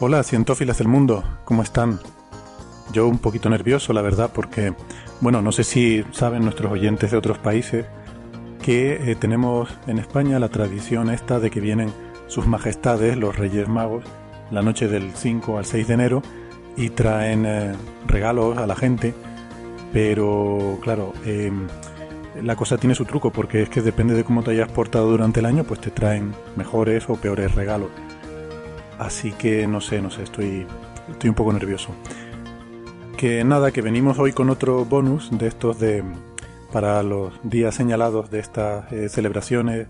Hola, cientófilas del mundo, ¿cómo están? Yo un poquito nervioso, la verdad, porque, bueno, no sé si saben nuestros oyentes de otros países que eh, tenemos en España la tradición esta de que vienen sus majestades, los Reyes Magos, la noche del 5 al 6 de enero y traen eh, regalos a la gente, pero claro, eh, la cosa tiene su truco porque es que depende de cómo te hayas portado durante el año, pues te traen mejores o peores regalos. Así que no sé, no sé, estoy, estoy un poco nervioso. Que nada, que venimos hoy con otro bonus de estos de para los días señalados de estas eh, celebraciones,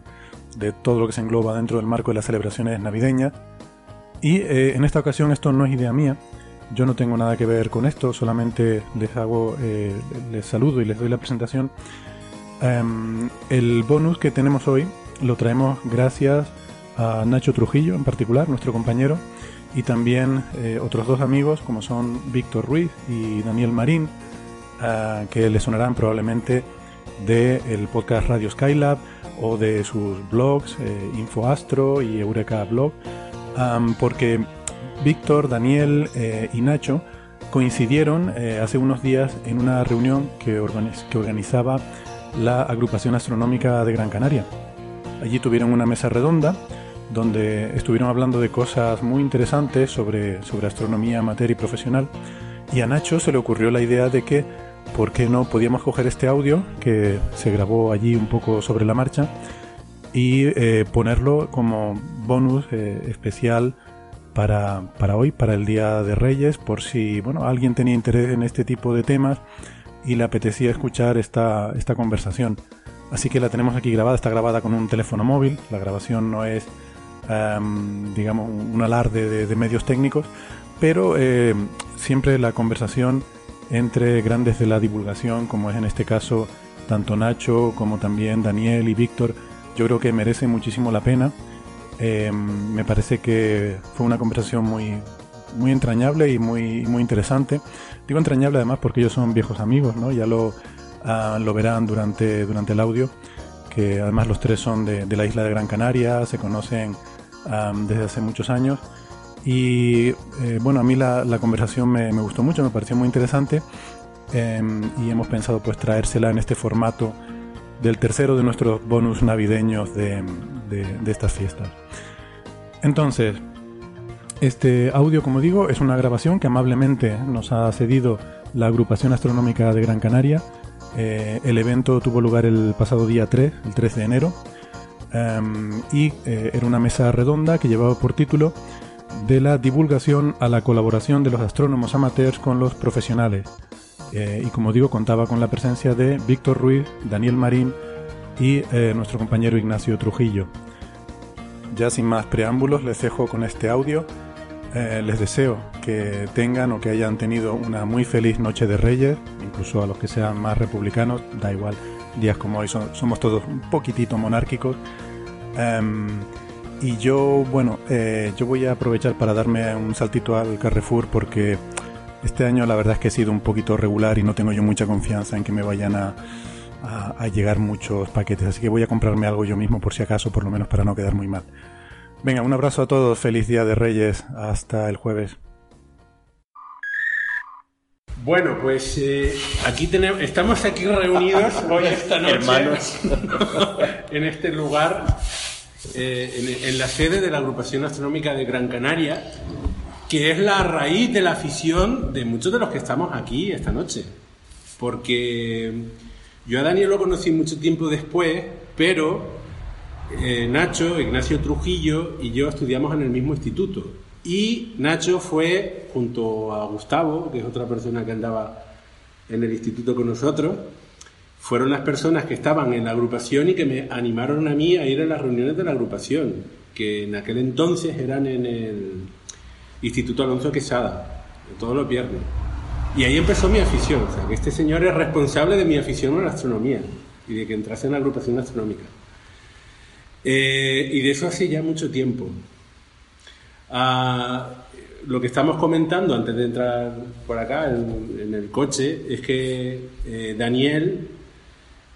de todo lo que se engloba dentro del marco de las celebraciones navideñas. Y eh, en esta ocasión esto no es idea mía, yo no tengo nada que ver con esto, solamente les hago, eh, les saludo y les doy la presentación. Em, el bonus que tenemos hoy lo traemos gracias a Nacho Trujillo en particular, nuestro compañero, y también eh, otros dos amigos como son Víctor Ruiz y Daniel Marín, ah, que le sonarán probablemente del podcast Radio Skylab o de sus blogs eh, Infoastro y Eureka Blog, am, porque Víctor, Daniel eh, y Nacho coincidieron eh, hace unos días en una reunión que, organiz- que organizaba la Agrupación Astronómica de Gran Canaria. Allí tuvieron una mesa redonda donde estuvieron hablando de cosas muy interesantes sobre, sobre astronomía amateur y profesional. Y a Nacho se le ocurrió la idea de que, ¿por qué no podíamos coger este audio que se grabó allí un poco sobre la marcha y eh, ponerlo como bonus eh, especial para, para hoy, para el Día de Reyes, por si bueno, alguien tenía interés en este tipo de temas y le apetecía escuchar esta, esta conversación. Así que la tenemos aquí grabada, está grabada con un teléfono móvil, la grabación no es, em, digamos, un alarde de, de medios técnicos, pero eh, siempre la conversación entre grandes de la divulgación, como es en este caso tanto Nacho como también Daniel y Víctor, yo creo que merece muchísimo la pena. Eh, me parece que fue una conversación muy, muy entrañable y muy, muy interesante. Digo entrañable además porque ellos son viejos amigos, ¿no? Ya lo, ah, lo verán durante, durante el audio, que además los tres son de, de la isla de Gran Canaria, se conocen desde hace muchos años. Y eh, bueno, a mí la, conversación me, gustó mucho, me pareció muy interesante eh, y hemos pensado pues traérsela en este formato del tercero de nuestros bonus navideños de, de, de estas fiestas. Entonces, este audio, como digo, es una grabación que amablemente nos ha cedido la Agrupación Astronómica de Gran Canaria. Eh, el evento tuvo lugar el pasado día 3, el 3 de enero, em, y eh, era una mesa redonda que llevaba por título de la divulgación a la colaboración de los astrónomos amateurs con los profesionales. Eh, y como digo, contaba con la presencia de Víctor Ruiz, Daniel Marín y eh, nuestro compañero Ignacio Trujillo. Ya sin más preámbulos, les dejo con este audio. Les deseo que tengan o que hayan tenido una muy feliz noche de Reyes, incluso a los que sean más republicanos, da igual, días como hoy somos todos un poquitito monárquicos. Em, y yo, bueno, eh, yo voy a aprovechar para darme un saltito al Carrefour porque este año la verdad es que he sido un poquito regular y no tengo yo mucha confianza en que me vayan a, a llegar muchos paquetes, así que voy a comprarme algo yo mismo por si acaso, por lo menos para no quedar muy mal. Venga, un abrazo a todos, feliz Día de Reyes, hasta el jueves. Bueno, pues eh, aquí tenemos, estamos aquí reunidos hoy esta noche Hermanos. en este lugar, eh, en, en la sede de la Agrupación Astronómica de Gran Canaria, que es la raíz de la afición de muchos de los que estamos aquí esta noche. Porque yo a Daniel lo conocí mucho tiempo después, pero eh, Nacho, Ignacio Trujillo y yo estudiamos en el mismo instituto. Y Nacho fue, junto a Gustavo, que es otra persona que andaba en el instituto con nosotros, fueron las personas que estaban en la agrupación y que me animaron a mí a ir a las reuniones de la agrupación, que en aquel entonces eran en el Instituto Alonso Quesada, todos los viernes. Y ahí empezó mi afición, o sea, que este señor es responsable de mi afición a la astronomía y de que entrase en la agrupación astronómica. Eh, y de eso hace ya mucho tiempo. Ah, lo que estamos comentando antes de entrar por acá en, en el coche es que eh, Daniel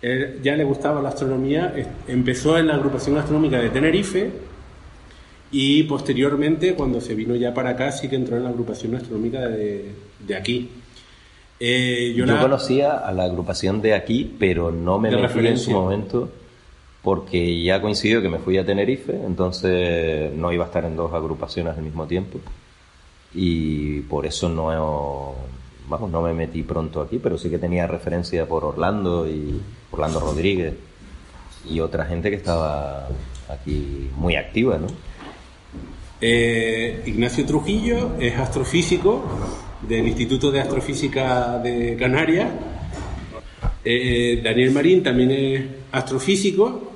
él ya le gustaba la astronomía, empezó en la agrupación astronómica de Tenerife y posteriormente cuando se vino ya para acá sí que entró en la agrupación astronómica de, de aquí. Eh, Yo, la- conocía a la agrupación de aquí, pero no me metí en su momento porque ya coincidió que me fui a Tenerife, entonces no iba a estar en dos agrupaciones al mismo tiempo y por eso no, vamos, no me metí pronto aquí, pero sí que tenía referencia por Orlando y Orlando Rodríguez y otra gente que estaba aquí muy activa, ¿no? Eh, Ignacio Trujillo es astrofísico del Instituto de Astrofísica de Canarias. Eh, Daniel Marín también es astrofísico,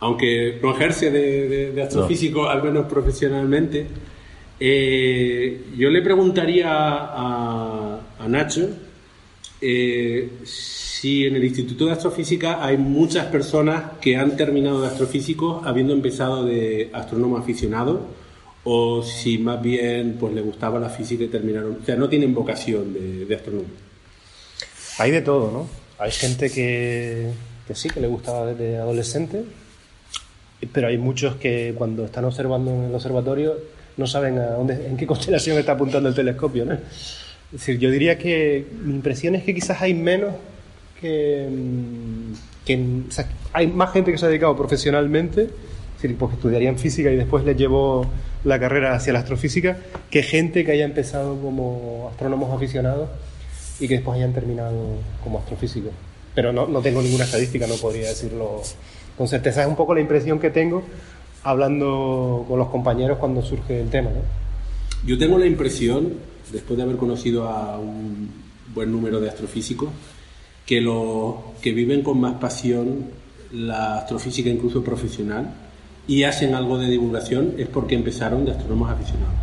aunque no ejerce de, de- de astrofísico, al menos profesionalmente. Eh, yo le preguntaría a, a Nacho eh, si en el Instituto de Astrofísica hay muchas personas que han terminado de astrofísicos habiendo empezado de astrónomo aficionado o si más bien pues le gustaba la física y terminaron, o sea, no tienen vocación de, de astrónomo. Hay de todo, ¿no? Hay gente que, que sí, que le gustaba desde adolescente, pero hay muchos que cuando están observando en el observatorio no saben a dónde, en qué constelación está apuntando el telescopio, ¿no? Es decir, yo diría que mi impresión es que quizás hay menos que... mm, que o sea, hay más gente que se ha dedicado profesionalmente, es decir, pues estudiarían física y después les llevó la carrera hacia la astrofísica, que gente que haya empezado como astrónomos aficionados y que después hayan terminado como astrofísicos. Pero no, no tengo ninguna estadística, no podría decirlo con certeza. Es un poco la impresión que tengo hablando con los compañeros cuando surge el tema. ¿no? Yo tengo la impresión, después de haber conocido a un buen número de astrofísicos, que los que viven con más pasión la astrofísica incluso profesional y hacen algo de divulgación es porque empezaron de astrónomos aficionados.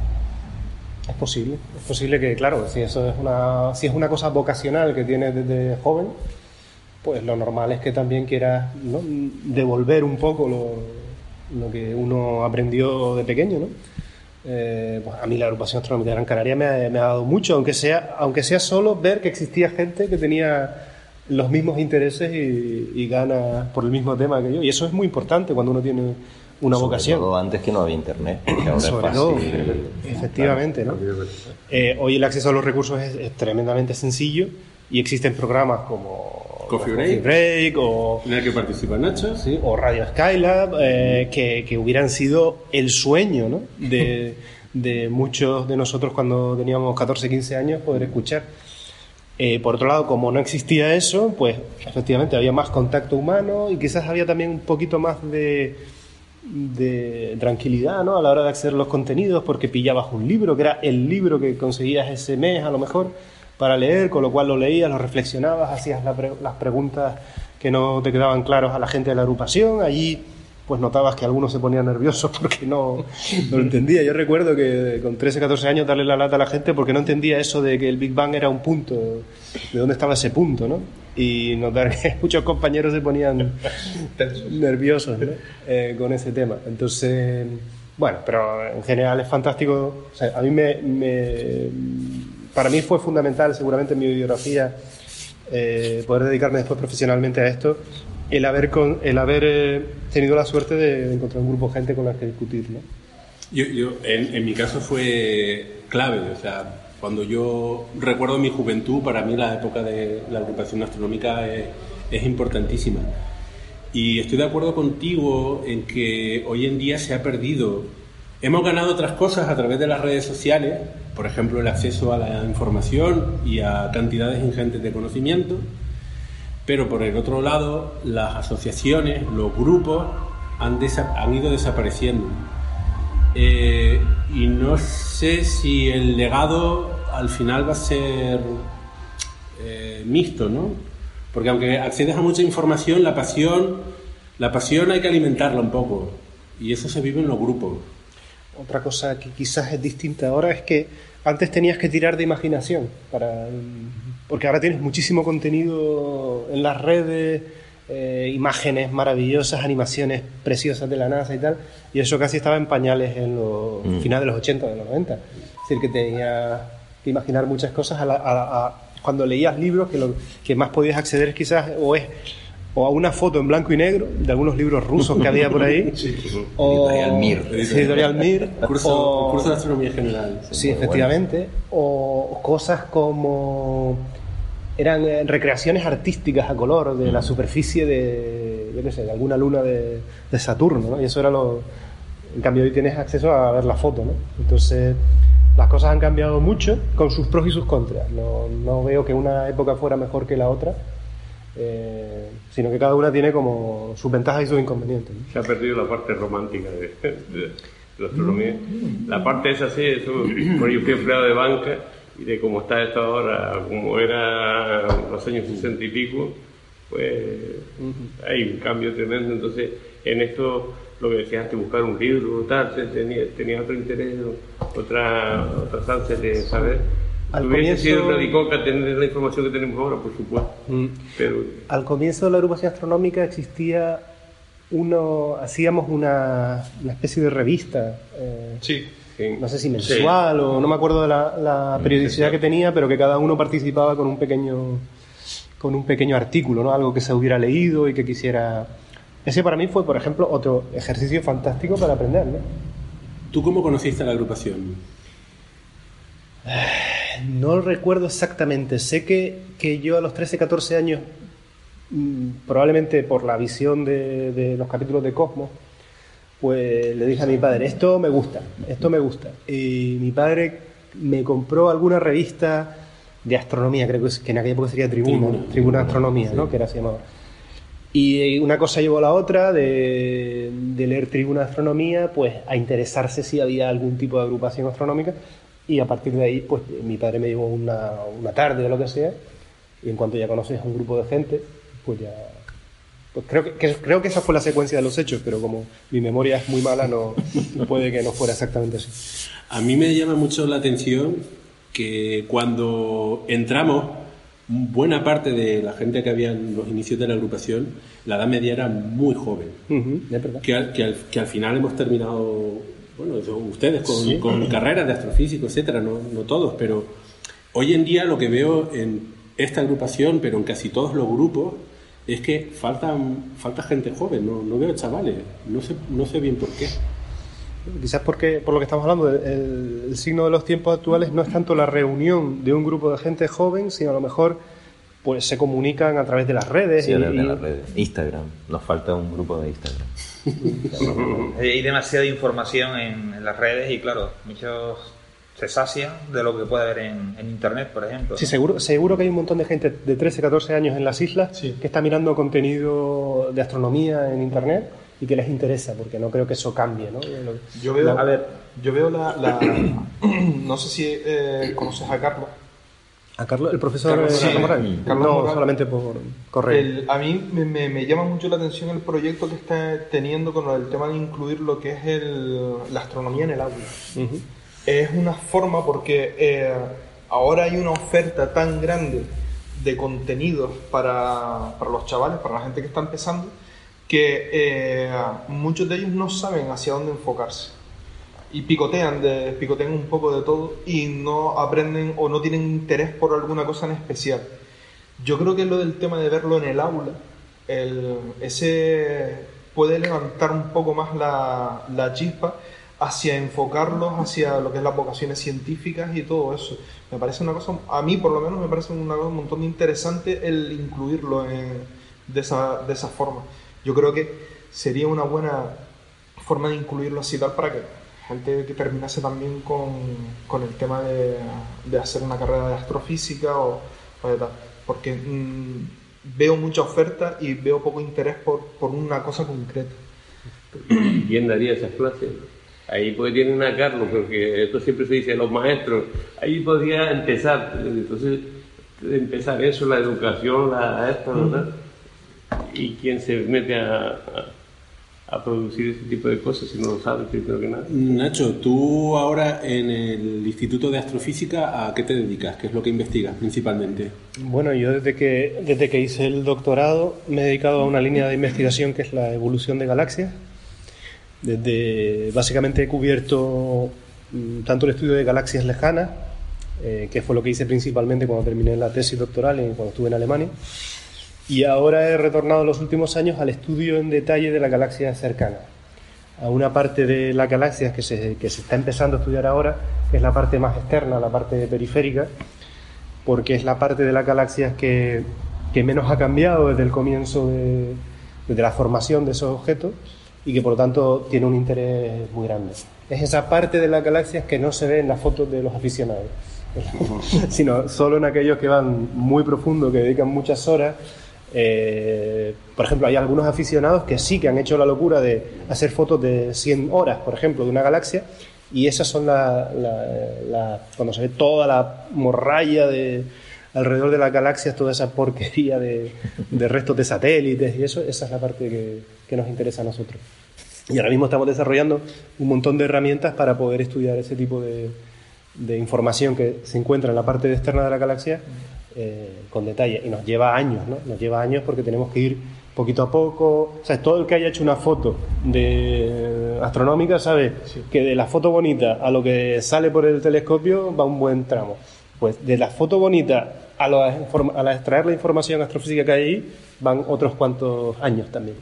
Es posible, es posible que, claro, si eso es una, si es una cosa vocacional que tienes desde joven, pues lo normal es que también quieras ¿no? devolver un poco lo, lo que uno aprendió de pequeño, ¿no? Eh, pues a mí la agrupación astronómica de Gran Canaria me ha, me ha dado mucho, aunque sea, aunque sea solo ver que existía gente que tenía los mismos intereses y, y ganas por el mismo tema que yo. Y eso es muy importante cuando uno tiene una Sobre vocación. todo antes que no había internet, que ahora Sobre es todo, efectivamente, ¿no? Eh, hoy el acceso a los recursos es, es tremendamente sencillo y existen programas como Coffee Break. Break o, En el que participa Nacho. sí, o Radio Skylab, eh, que, que hubieran sido el sueño ¿no? de, de muchos de nosotros cuando teníamos 14, 15 años poder escuchar. Eh, por otro lado, como no existía eso, pues efectivamente había más contacto humano y quizás había también un poquito más de, de tranquilidad ¿no? a la hora de acceder a los contenidos, porque pillabas un libro, que era el libro que conseguías ese mes a lo mejor para leer, con lo cual lo leías, lo reflexionabas, hacías la pre- las preguntas que no te quedaban claros a la gente de la agrupación, allí pues notabas que algunos se ponían nerviosos porque no, no lo entendía. Yo recuerdo que con 13, 14 años darle la lata a la gente porque no entendía eso de que el Big Bang era un punto, de dónde estaba ese punto, ¿no? Y notar que muchos compañeros se ponían nerviosos ¿no? Eh, con ese tema. Entonces, bueno, pero en general es fantástico. O sea, a mí me, me- para mí fue fundamental, seguramente en mi biografía, eh, poder dedicarme después profesionalmente a esto, el haber, con, el haber eh, tenido la suerte de encontrar un grupo de gente con la que discutir. ¿no? Yo, yo en, en mi caso fue clave, o sea, cuando yo recuerdo mi juventud, para mí la época de la agrupación astronómica es, es importantísima. Y estoy de acuerdo contigo en que hoy en día se ha perdido. Hemos ganado otras cosas a través de las redes sociales, por ejemplo, el acceso a la información y a cantidades ingentes de conocimiento, pero por el otro lado, las asociaciones, los grupos han, han ido desapareciendo. Eh, y no sé si el legado al final va a ser eh, mixto, ¿no? Porque aunque accedes a mucha información, la pasión, la pasión hay que alimentarla un poco. Y eso se vive en los grupos. Otra cosa que quizás es distinta ahora es que antes tenías que tirar de imaginación, para, porque ahora tienes muchísimo contenido en las redes, eh, imágenes maravillosas, animaciones preciosas de la NASA y tal, y eso casi estaba en pañales en los Mm. finales de los 80, de los 90. Es decir, que tenías que imaginar muchas cosas a la- a- a- cuando leías libros, que lo que más podías acceder quizás o es o a una foto en blanco y negro de algunos libros rusos que había por ahí, o Editorial Mir. Sí, Editorial Mir, Curso, o- curso de astronomía general. Sí, efectivamente. O cosas como eran eh, recreaciones artísticas a color de la superficie de, yo qué sé, de alguna luna de, de Saturno, ¿no? Y eso era lo... En cambio hoy tienes acceso a ver la foto, ¿no? Entonces las cosas han cambiado mucho con sus pros y sus contras. No, no veo que una época fuera mejor que la otra, eh, sino que cada una tiene como sus ventajas y sus inconvenientes. ¿no? Se ha perdido la parte romántica de, de- de la astronomía. La parte esa sí, eso, bueno, yo fui empleado de banca y de cómo está esto ahora, como era los años 60 y pico, pues hay un cambio tremendo. Entonces, en esto, lo que decías antes, buscar un libro, tal, te- tenía, otro interés, otra, otra ansia de saber. Al Hubiese comienzo- sido radical tener la información que tenemos ahora, por supuesto. Pero Al comienzo de la agrupación astronómica existía uno, hacíamos una, una especie de revista, eh, sí, no sé si mensual o no me acuerdo de la, la periodicidad que tenía, pero que cada uno participaba con un pequeño con un pequeño artículo, ¿no? Algo que se hubiera leído y que quisiera. Ese para mí fue, por ejemplo, otro ejercicio fantástico para aprender, ¿no? ¿Tú cómo conociste a la agrupación? No recuerdo exactamente. Sé que, que yo a los 13, 14 años, mm, probablemente por la visión de, de los capítulos de Cosmos, pues le dije a mi padre, esto me gusta, esto me gusta. Y mi padre me compró alguna revista de astronomía, creo que, es- que en aquella época sería Tribuna, Tribuna. Tribuna, de Astronomía, ¿no? Que era así llamaba. Y una cosa llevó a la otra, de, de leer Tribuna de Astronomía, pues a interesarse si había algún tipo de agrupación astronómica. Y a partir de ahí, pues mi padre me llevó una, una tarde o lo que sea. Y en cuanto ya conoces a un grupo de gente, pues ya. Pues creo que, que- creo que esa fue la secuencia de los hechos, pero como mi memoria es muy mala, no, no puede que no fuera exactamente así. A mí me llama mucho la atención que cuando entramos, buena parte de la gente que había en los inicios de la agrupación, la edad media era muy joven. Es verdad. Que al, que al- que al final hemos terminado, bueno, ustedes con, con carreras de astrofísico, etcétera, no, no todos, pero hoy en día lo que veo en esta agrupación, pero en casi todos los grupos, es que faltan, falta gente joven, no, no veo chavales, no sé, no sé bien por qué. Quizás porque, por lo que estamos hablando, el, el signo de los tiempos actuales no es tanto la reunión de un grupo de gente joven, sino a lo mejor pues se comunican a través de las redes. Sí, y- de y- las redes. Instagram. Nos falta un grupo de Instagram. Hay demasiada información en, en las redes y claro, muchos se sacian de lo que puede haber en, en internet, por ejemplo. Sí, seguro, seguro que hay un montón de gente de 13, 14 años en las islas que está mirando contenido de astronomía en internet y que les interesa, porque no creo que eso cambie, ¿no? Lo- Yo veo, la- a ver, yo veo la, la- no sé si eh, conoces a Carlos. ¿A Carlos, el profesor Carlos eh, Morales. Carlos? Sí. Carlos no, Morales. solamente por correo. El- a mí me, me- me llama mucho la atención el proyecto que está teniendo con el tema de incluir lo que es el- la astronomía en el aula. Ujú. Es una forma porque eh, ahora hay una oferta tan grande de contenidos para, para los chavales, para la gente que está empezando, que eh, muchos de ellos no saben hacia dónde enfocarse. Y picotean, de, picotean un poco de todo y no aprenden o no tienen interés por alguna cosa en especial. Yo creo que lo del tema de verlo en el aula, el, ese puede levantar un poco más la, la chispa hacia enfocarlos hacia lo que es las vocaciones científicas y todo eso. Me parece una cosa, a mí por lo menos me parece una cosa un montón de interesante el incluirlo en- de, esa, de esa forma. Yo creo que sería una buena forma de incluirlo así tal para que gente que terminase también con, con el tema de, de hacer una carrera de astrofísica o, o de tal. Porque mm, veo mucha oferta y veo poco interés por, por una cosa concreta. ¿Y quién daría esas clases? Ahí pues tienen a Carlos, porque esto siempre se dice los maestros. Ahí podría empezar. Entonces, empezar eso, la educación, la esta, ¿verdad? ¿Y quién se mete a, a, a producir ese tipo de cosas si no lo sabe primero que nada? Nacho, tú ahora en el Instituto de Astrofísica, ¿a qué te dedicas? ¿Qué es lo que investigas principalmente? Bueno, yo desde que, desde que hice el doctorado me he dedicado a una línea de investigación que es la evolución de galaxias. Desde, básicamente he cubierto mm, tanto el estudio de galaxias lejanas, eh, que fue lo que hice principalmente cuando terminé la tesis doctoral y cuando estuve en Alemania, y ahora he retornado en los últimos años al estudio en detalle de las galaxias cercanas, a una parte de las galaxias que se, que se está empezando a estudiar ahora, que es la parte más externa, la parte periférica, porque es la parte de las galaxias que, que menos ha cambiado desde el comienzo de, desde la formación de esos objetos y que por lo tanto tiene un interés muy grande. Es esa parte de las galaxias que no se ve en las fotos de los aficionados, sino solo en aquellos que van muy profundo, que dedican muchas horas. Eh, por ejemplo, hay algunos aficionados que sí que han hecho la locura de hacer fotos de 100 horas, por ejemplo, de una galaxia, y esas son la, la- la- cuando se ve toda la morralla de alrededor de las galaxias, toda esa porquería de, de restos de satélites y eso, esa es la parte que, nos interesa a nosotros. Y ahora mismo estamos desarrollando un montón de herramientas para poder estudiar ese tipo de información que se encuentra en la parte externa de la galaxia eh, con detalle. Y nos lleva años, ¿no? Nos lleva años porque tenemos que ir poquito a poco. O sea, todo el que haya hecho una foto de astronómica sabe que de la foto bonita a lo que sale por el telescopio va un buen tramo. Pues de la foto bonita a, lo- a la extraer la información astrofísica que hay ahí van otros cuantos años también.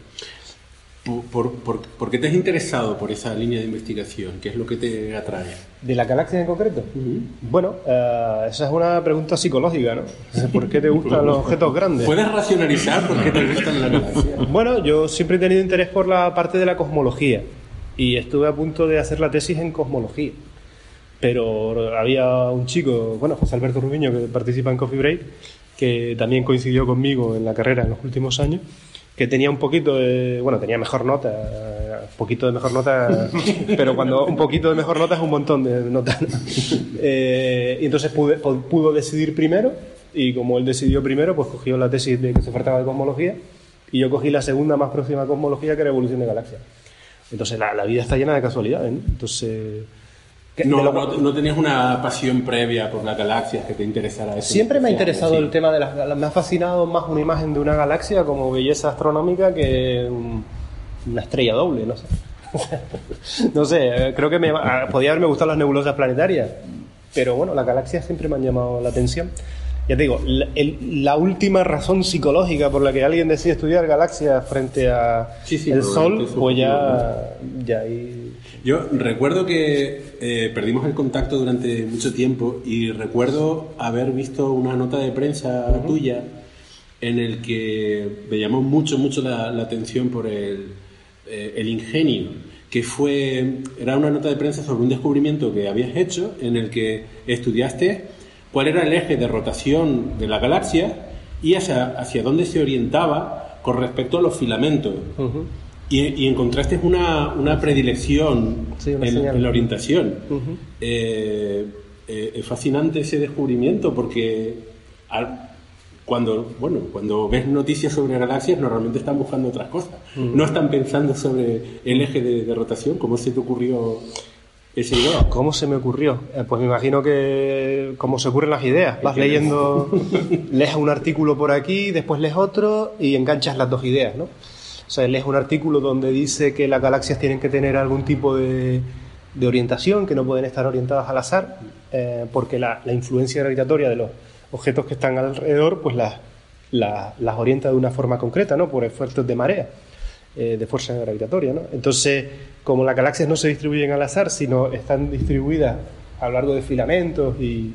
¿Por, por, por qué te has interesado por esa línea de investigación? ¿Qué es lo que te atrae? ¿De la galaxia en concreto? Bueno, eh, esa es una pregunta psicológica, ¿no? ¿Por qué te gustan los objetos grandes? ¿Puedes racionalizar por qué te gustan las galaxias? Bueno, yo siempre he tenido interés por la parte de la cosmología y estuve a punto de hacer la tesis en cosmología. Pero había un chico, bueno, José Alberto Rubiño, que participa en Coffee Break, que también coincidió conmigo en la carrera en los últimos años, que tenía un poquito de, bueno, tenía mejor nota, un poquito de mejor nota, pero cuando un poquito de mejor nota es un montón de notas. Eh, y entonces pude- pu- pudo decidir primero, y como él decidió primero, pues cogió la tesis de que se trataba de cosmología, y yo cogí la segunda más próxima a cosmología, que era evolución de galaxias. Entonces la, la vida está llena de casualidades, ¿no? Entonces... ¿qué- No, lo- no, no tenías una pasión previa por las galaxias que te interesara eso. Siempre me ha interesado Sí. el tema de las galaxias. Me ha fascinado más una imagen de una galaxia como belleza astronómica que un- una estrella doble, no sé. no sé, creo que me, ah, podía haberme gustado las nebulosas planetarias, pero bueno, las galaxias siempre me han llamado la atención. Ya te digo, la, el- la última razón psicológica por la que alguien decide estudiar galaxias frente a Sí, sí, el Sol, pues es ya, ya ahí... Yo recuerdo que eh, perdimos el contacto durante mucho tiempo y recuerdo haber visto una nota de prensa tuya en el que me llamó mucho, mucho la, la atención por el, eh, el ingenio, que fue, era una nota de prensa sobre un descubrimiento que habías hecho en el que estudiaste cuál era el eje de rotación de la galaxia y hacia, hacia dónde se orientaba con respecto a los filamentos. Y, y encontraste una, una predilección Sí, una en, la orientación. Eh, eh, es fascinante ese descubrimiento porque al- cuando, bueno, cuando ves noticias sobre galaxias normalmente están buscando otras cosas. No están pensando sobre el eje de, de rotación. ¿Cómo se te ocurrió esa idea? ¿Cómo se me ocurrió? Eh, pues me imagino que como se ocurren las ideas, vas leyendo, lees un artículo por aquí, después lees otro y enganchas las dos ideas, ¿no? O sea, lees un artículo donde dice que las galaxias tienen que tener algún tipo de, orientación, que no pueden estar orientadas al azar, eh, porque la, influencia gravitatoria de los objetos que están alrededor, pues las, la- las orienta de una forma concreta, ¿no? Por efectos de marea, eh, de fuerza gravitatoria, ¿no? Entonces, como las galaxias no se distribuyen al azar, sino están distribuidas a lo largo de filamentos y,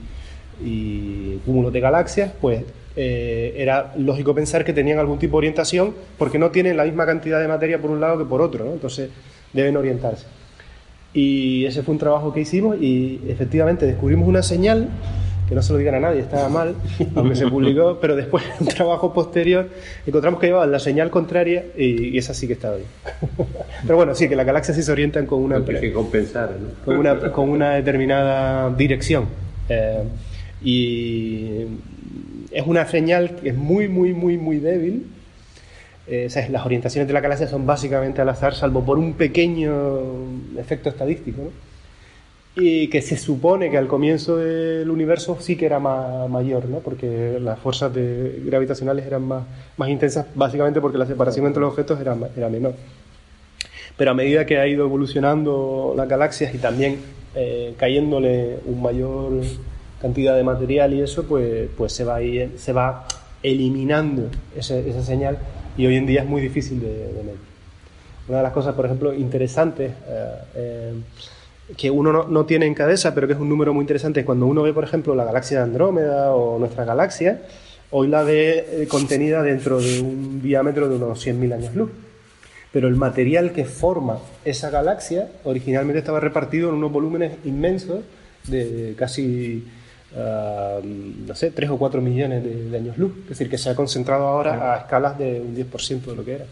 y cúmulos de galaxias, pues eh, era lógico pensar que tenían algún tipo de orientación porque no tienen la misma cantidad de materia por un lado que por otro, ¿no? Entonces deben orientarse. Y ese fue un trabajo que hicimos y efectivamente descubrimos una señal que no se lo digan a nadie, estaba mal, aunque se publicó, pero después en un trabajo posterior encontramos que llevaban la señal contraria y, y esa sí que estaba bien. Pero bueno, sí, que las galaxias sí se orientan con una, Hay que compensar, ¿no? con una, con una determinada dirección. Eh, y es una señal que es muy, muy, muy, muy débil. Eh, o sea, las orientaciones de la galaxia son básicamente al azar, salvo por un pequeño efecto estadístico. Y que se supone que al comienzo del universo sí que era ma- mayor, ¿no? porque las fuerzas gravitacionales eran más, más intensas, básicamente porque la separación entre los objetos era, era menor. Pero a medida que ha ido evolucionando las galaxias y también eh, cayéndole un mayor cantidad de material y eso, pues, pues se, va a ir- se va eliminando ese- esa señal y hoy en día es muy difícil de, de medir. Una de las cosas, por ejemplo, interesantes eh, eh, que uno no, no tiene en cabeza, pero que es un número muy interesante, es cuando uno ve, por ejemplo, la galaxia de Andrómeda o nuestra galaxia, hoy la ve eh, contenida dentro de un diámetro de unos 100.000 años luz. Pero el material que forma esa galaxia originalmente estaba repartido en unos volúmenes inmensos de casi, ah, no sé, 3 o 4 millones de, de años luz. Es decir, que se ha concentrado ahora a escalas de un 10% de lo que era.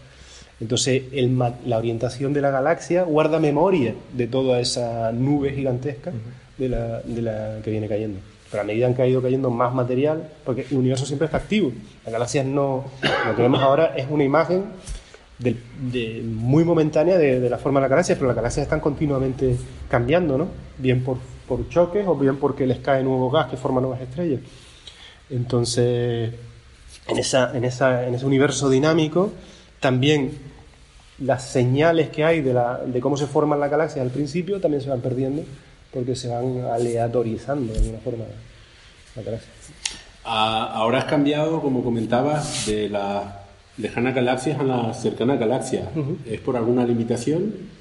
Entonces, el la orientación de la galaxia guarda memoria de toda esa nube gigantesca de, la, de la que viene cayendo. Pero a medida que ha ido cayendo más material, porque el universo siempre está activo, las galaxias no. Lo que vemos ahora es una imagen del- de- muy momentánea de, de la forma de las galaxias, pero las galaxias están continuamente cambiando, ¿no? Bien por, por choques o bien porque les cae nuevo gas que forma nuevas estrellas. Entonces, en, esa, en, esa, en ese universo dinámico, también las señales que hay de, la, de cómo se forman las galaxias al principio también se van perdiendo porque se van aleatorizando de alguna forma las galaxias. Ah, ahora has cambiado, como comentabas, de las lejanas galaxias a las cercanas galaxias. ¿Es por alguna limitación?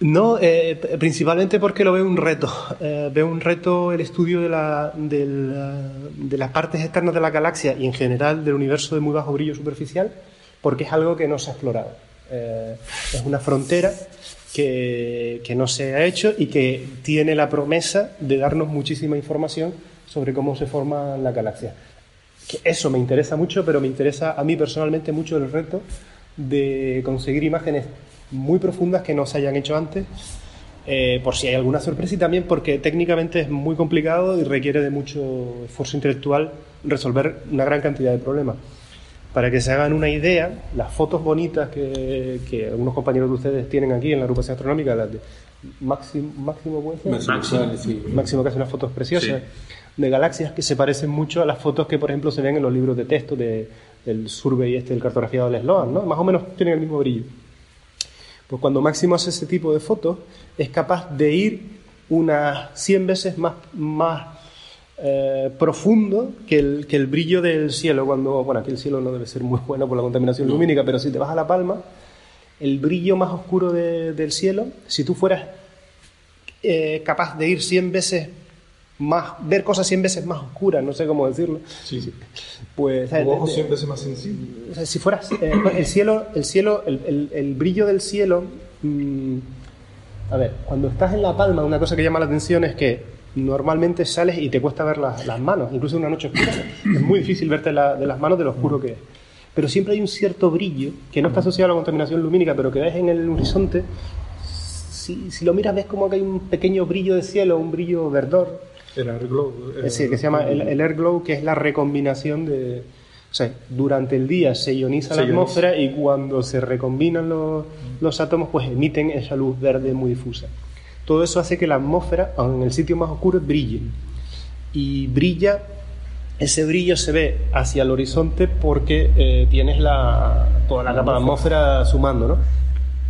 No, eh, principalmente porque lo veo un reto. Eh, veo un reto el estudio de, la, eh, de las partes externas de la galaxia y en general del universo de muy bajo brillo superficial, porque es algo que no se ha explorado. Eh, es una frontera que, que no se ha hecho y que tiene la promesa de darnos muchísima información sobre cómo se forman las galaxias. Que eso me interesa mucho, pero me interesa a mí personalmente mucho el reto de conseguir imágenes muy profundas que no se hayan hecho antes, eh, por si hay alguna sorpresa y también porque técnicamente es muy complicado y requiere de mucho esfuerzo intelectual resolver una gran cantidad de problemas. Para que se hagan una idea, las fotos bonitas que, que algunos compañeros de ustedes tienen aquí en la agrupación astronómica, las de Máximo, Máximo. Máximo, Máximo. sí. Máximo que hace unas fotos preciosas de galaxias que se parecen mucho a las fotos que, por ejemplo, se ven en los libros de texto de, del survey este, del cartografiado del Sloan, ¿no? Más o menos tienen el mismo brillo. Pues cuando Máximo hace ese tipo de fotos, es capaz de ir unas 100 veces más, más eh, profundo que el, que el brillo del cielo. Cuando, bueno, aquí el cielo no debe ser muy bueno por la contaminación lumínica, pero si te vas a La Palma, el brillo más oscuro de- del cielo, si tú fueras eh, capaz de ir 100 veces más, ver cosas 100 veces más oscuras, no sé cómo decirlo, Sí. pues... Tu ojo De- de- siempre es más sensible. o sea, si fueras eh, el cielo, el cielo, el, el- el brillo del cielo. mm, a ver, cuando estás en La Palma, una cosa que llama la atención es que normalmente sales y te cuesta ver las, las manos, incluso en una noche oscura. Es muy difícil verte la- de las manos de lo oscuro que es. Pero siempre hay un cierto brillo que no está asociado a la contaminación lumínica, pero que ves en el horizonte. Si, si lo miras, ves como que hay un pequeño brillo de cielo, un brillo verdor. El airglow. Es decir, que se llama el, el air glow, que es la recombinación de... O sea, durante el día se ioniza Se la ioniza. atmósfera y cuando se recombinan los, los átomos, pues emiten esa luz verde muy difusa. Todo eso hace que la atmósfera, en el sitio más oscuro, brille. Y brilla, ese brillo se ve hacia el horizonte porque eh, tienes la, toda la capa de atmósfera sumando, ¿no?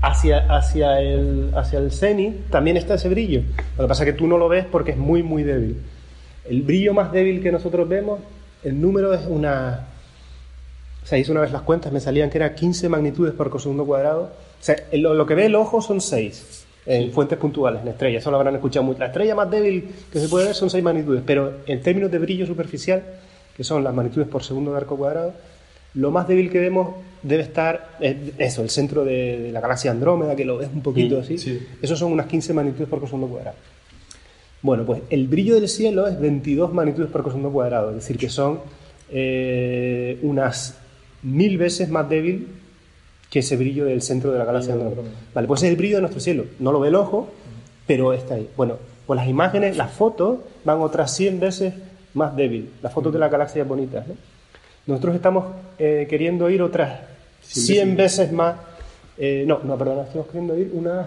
Hacia, hacia el, hacia el cenit también está ese brillo. Lo que pasa es que tú no lo ves porque es muy, muy débil. El brillo más débil que nosotros vemos, el número es una O sea, una vez las cuentas, me salían que era 15 magnitudes por segundo cuadrado. O sea, lo, lo que ve el ojo son 6 en fuentes puntuales, en estrellas. Eso lo habrán escuchado mucho. La estrella más débil que se puede ver son 6 magnitudes, pero en términos de brillo superficial, que son las magnitudes por segundo de arco cuadrado, lo más débil que vemos debe estar, eh, eso, el centro de, de la galaxia Andrómeda, que lo ves un poquito Mm, así. sí. Esos son unas 15 magnitudes por segundo cuadrado. Bueno, pues el brillo del cielo es 22 magnitudes por segundo cuadrado, es decir, que son eh, unas mil veces más débil que ese brillo del centro de la galaxia Andrómeda. Vale, pues es el brillo de nuestro cielo. No lo ve el ojo, pero está ahí. Bueno, pues las imágenes, las fotos van otras 100 veces más débil. Las fotos de la galaxia bonitas. ¿no? Nosotros estamos eh, queriendo ir otras 100 veces más. eh, no, no, perdona, estamos queriendo ir unas.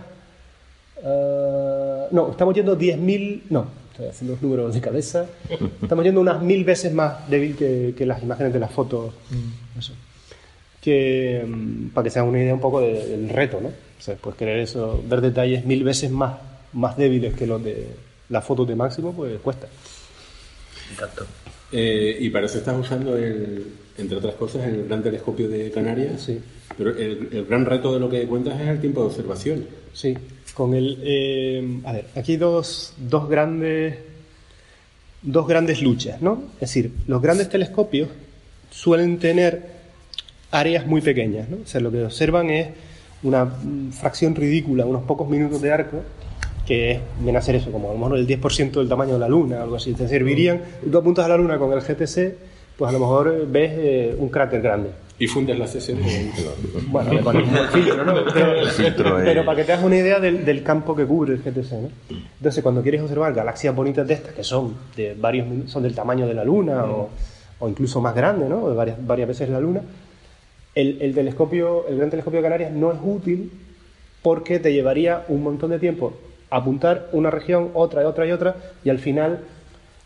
ah, no, estamos yendo 10.000. No, estoy haciendo los números de cabeza. Estamos yendo unas mil veces más débil que, que las imágenes de las fotos. Eso. Que, mm, para que se hagan una idea un poco de- del reto, ¿no? O sea, pues querer eso, ver detalles mil veces más, más débiles que los de las fotos de máximo, pues cuesta. Eh, y para eso estás usando, el, entre otras cosas, el gran telescopio de Canarias. Sí. Pero el, el gran reto de lo que cuentas es el tiempo de observación. Sí, con el... eh, a ver, aquí dos, dos grandes... Dos grandes luchas, ¿no? Es decir, los grandes telescopios suelen tener áreas muy pequeñas, ¿no? O sea, lo que observan es una fracción ridícula, unos pocos minutos de arco, que viene a ser eso, como a lo mejor el 10% del tamaño de la Luna, algo así. Te servirían, tú apuntas a la Luna con el GTC, pues a lo mejor ves eh, un cráter grande. Y fundes la CCD. Bueno, le pones un filtro, ¿no? Pero, El filtro es- pero para que te hagas una idea del, del campo que cubre el GTC, ¿no? Entonces, cuando quieres observar galaxias bonitas de estas, que son de varios son del tamaño de la Luna o, o incluso más grandes, ¿no? De varias, varias veces la Luna, el, el telescopio, el Gran Telescopio de Canarias no es útil porque te llevaría un montón de tiempo apuntar una región, otra y otra y otra, y al final,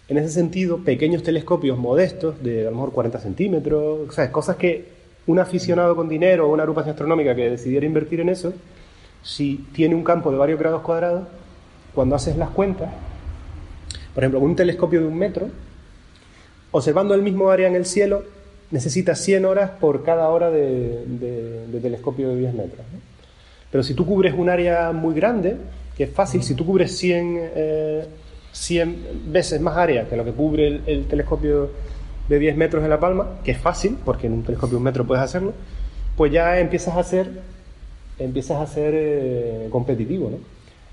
en ese sentido, pequeños telescopios modestos, de a lo mejor 40 centímetros, ¿sabes? cosas que un aficionado con dinero o una agrupación astronómica que decidiera invertir en eso, si tiene un campo de varios grados cuadrados, cuando haces las cuentas, por ejemplo, un telescopio de un metro, observando el mismo área en el cielo, necesitas 100 horas por cada hora de, telescopio de 10 metros. Pero si tú cubres un área muy grande, que es fácil, si tú cubres 100, eh, 100 veces más área que lo que cubre el, el telescopio de 10 metros en La Palma, que es fácil, porque en un telescopio de un metro puedes hacerlo, pues ya empiezas a ser, empiezas a ser eh, competitivo. ¿no?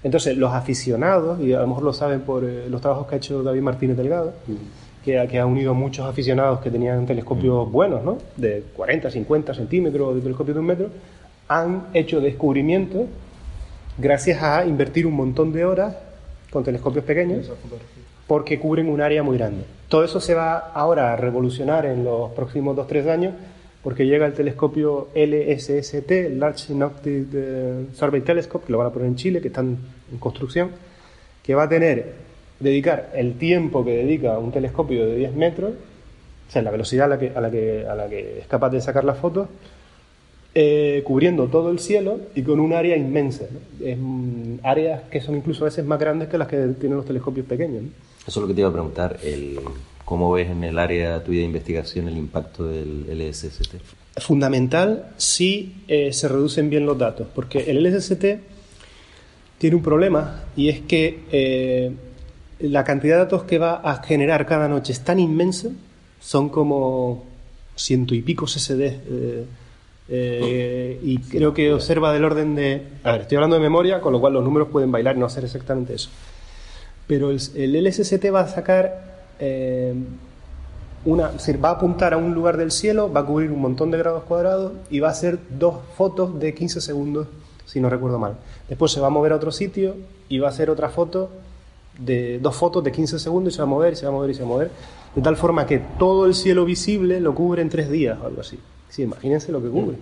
Entonces, los aficionados, y a lo mejor lo saben por eh, los trabajos que ha hecho David Martínez Delgado, que, ha- que ha unido muchos aficionados que tenían telescopios buenos, ¿no? de 40, 50 centímetros, de telescopio de un metro, han hecho descubrimientos gracias a invertir un montón de horas con telescopios pequeños porque cubren un área muy grande. Todo eso se va ahora a revolucionar en los próximos 2-3 años porque llega el telescopio LSST, el Large Synoptic Survey Telescope, que lo van a poner en Chile, que están en construcción, que va a tener, dedicar el tiempo que dedica un telescopio de 10 metros, o sea, la velocidad a la que, a la que, a la que es capaz de sacar las fotos, eh, cubriendo todo el cielo y con un área inmensa. ¿no? Es, mm, áreas que son incluso a veces más grandes que las que tienen los telescopios pequeños. ¿no? Eso es lo que te iba a preguntar. El, ¿Cómo ves en el área tuya de investigación el impacto del LSST? fundamental si eh, se reducen bien los datos, porque el LSST tiene un problema y es que eh, la cantidad de datos que va a generar cada noche es tan inmensa, son como ciento y pico CSD, eh, y creo que observa del orden de... A ver, estoy hablando de memoria, con lo cual los números pueden bailar y no hacer exactamente eso. Pero el, el LSST va a sacar eh, una, decir, va a apuntar a un lugar del cielo, va a cubrir un montón de grados cuadrados y va a hacer dos fotos de 15 segundos, si no recuerdo mal. Después se va a mover a otro sitio y va a hacer otra foto de dos fotos de 15 segundos y se va a mover y se va a mover y se va a mover, de tal forma que todo el cielo visible lo cubre en tres días o algo así. Sí, imagínense lo que cubre.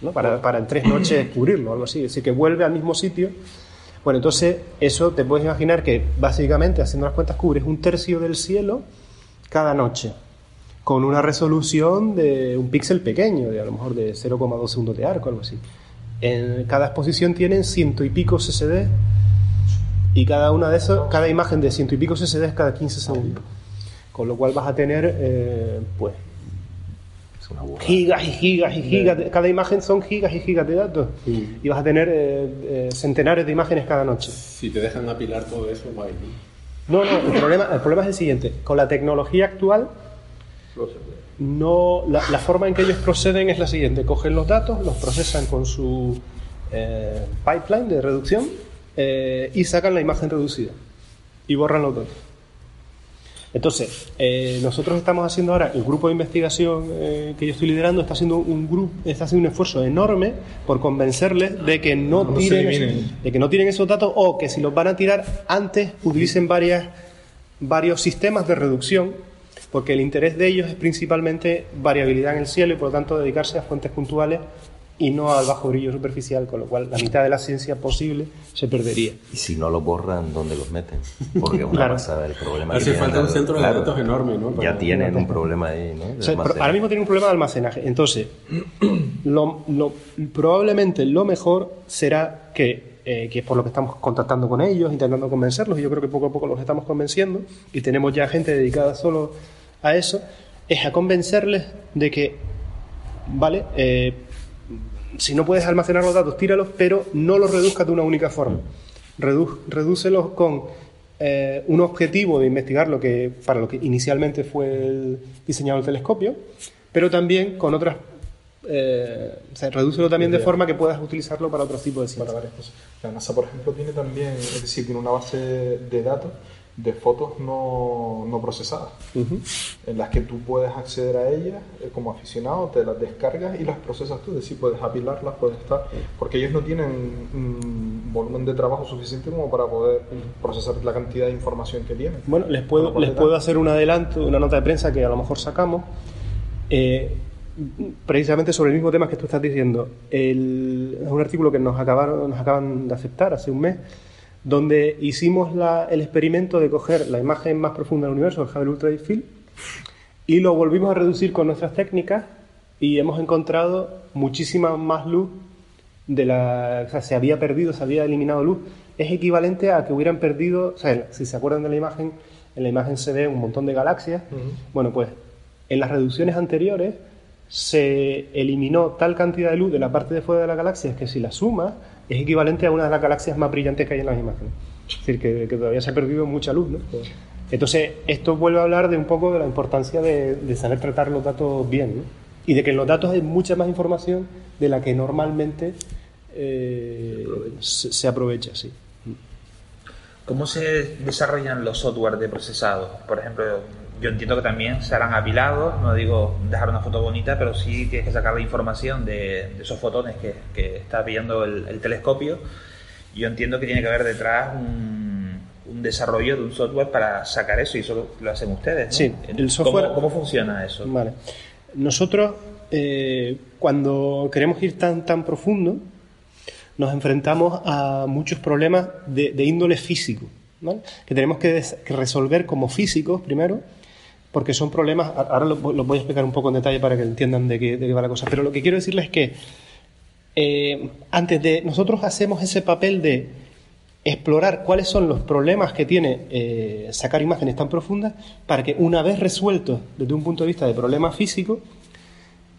¿no? Para, para en tres noches cubrirlo, algo así. Es decir, que vuelve al mismo sitio. Bueno, entonces eso te puedes imaginar que básicamente, haciendo las cuentas, cubres un tercio del cielo cada noche, con una resolución de un píxel pequeño, de a lo mejor de 0,2 segundos de arco, algo así. En cada exposición tienen ciento y pico CSD y cada una de esos, cada imagen de ciento y pico CSD es cada 15 segundos. Con lo cual vas a tener, eh, pues, Es una burrada. gigas y gigas y gigas. de- cada imagen son gigas y gigas de datos. Y vas a tener eh, eh, centenares de imágenes cada noche. Si te dejan apilar todo eso, guay. No, no, el problema, el problema es el siguiente. Con la tecnología actual, No la forma en que ellos proceden es la siguiente. Cogen los datos, los procesan con su eh, pipeline de reducción eh, y sacan la imagen reducida. Y borran los datos. Entonces, eh, nosotros estamos haciendo ahora, el grupo de investigación eh, que yo estoy liderando está haciendo un grupo, está haciendo un esfuerzo enorme por convencerles de que no, No tiren, esos- de que no tiren esos datos o que si los van a tirar antes utilicen varias, varios sistemas de reducción, porque el interés de ellos es principalmente variabilidad en el cielo y por lo tanto dedicarse a fuentes puntuales y no al bajo brillo superficial, con lo cual la mitad de la ciencia posible se perdería. Y si no los borran, ¿dónde los meten? Porque es una Claro. pasada el problema. Hace tienen falta un centro de claro, datos enorme, ¿no? Para- Ya tienen un problema ahí, ¿no? O sea, ahora mismo tiene un problema de almacenaje. Entonces, lo- lo- probablemente lo mejor será que, eh, que es por lo que estamos contactando con ellos, intentando convencerlos, y yo creo que poco a poco los estamos convenciendo, y tenemos ya gente dedicada solo a eso, es a convencerles de que, vale, Eh, si no puedes almacenar los datos, tíralos, pero no los reduzcas de una única forma. Redu- redúcelos con eh, un objetivo de investigar lo que para lo que inicialmente fue el diseñado el telescopio, pero también con otras eh, o sea, redúcelo también de forma que puedas utilizarlo para otros tipos de para ciencia. varias cosas. La NASA, por ejemplo, tiene también, es decir, tiene una base de datos de fotos no, no procesadas, Ujú. en las que tú puedes acceder a ellas eh, como aficionado, te las descargas y las procesas tú, es decir, puedes apilarlas, puedes estar, porque ellos no tienen un volumen de trabajo suficiente como para poder procesar la cantidad de información que tienen. Bueno, les puedo, les puedo hacer un adelanto, una nota de prensa que a lo mejor sacamos, eh, precisamente sobre el mismo tema que tú estás diciendo. El- es un artículo que nos, acabaron, nos acaban de aceptar hace un mes, donde hicimos la- el experimento de coger la imagen más profunda del universo, el Hubble Ultra Deep Field, y lo volvimos a reducir con nuestras técnicas y hemos encontrado muchísima más luz de la, o sea, se había perdido, se había eliminado luz, es equivalente a que hubieran perdido, o sea, si se acuerdan de la imagen, en la imagen se ve un montón de galaxias. Bueno, pues en las reducciones anteriores se eliminó tal cantidad de luz de la parte de fuera de las galaxias que si la sumas es equivalente a una de las galaxias más brillantes que hay en las imágenes. Es decir, que, que todavía se ha perdido mucha luz, ¿no? Entonces, esto vuelve a hablar de un poco de la importancia de, de saber tratar los datos bien, ¿no? Y de que en los datos hay mucha más información de la que normalmente eh, se, se aprovecha, sí. ¿Cómo se desarrollan los software de procesado? Por ejemplo, yo entiendo que también se harán apilados, no digo dejar una foto bonita, pero sí tienes que sacar la información de, de esos fotones que, que está pillando el, el telescopio. Yo entiendo que tiene que haber detrás un, un desarrollo de un software para sacar eso y eso lo, hacen ustedes. ¿no? Sí, el software- ¿Cómo, cómo funciona eso? Vale. Nosotros, eh, cuando queremos ir tan, tan profundo, nos enfrentamos a muchos problemas de, de índole físico, ¿vale? que tenemos que resolver como físicos primero, porque son problemas, ahora los voy a explicar un poco en detalle para que entiendan de qué, de qué va la cosa, pero lo que quiero decirles es que eh, antes de, nosotros hacemos ese papel de explorar cuáles son los problemas que tiene eh, sacar imágenes tan profundas para que una vez resueltos desde un punto de vista de problema físico,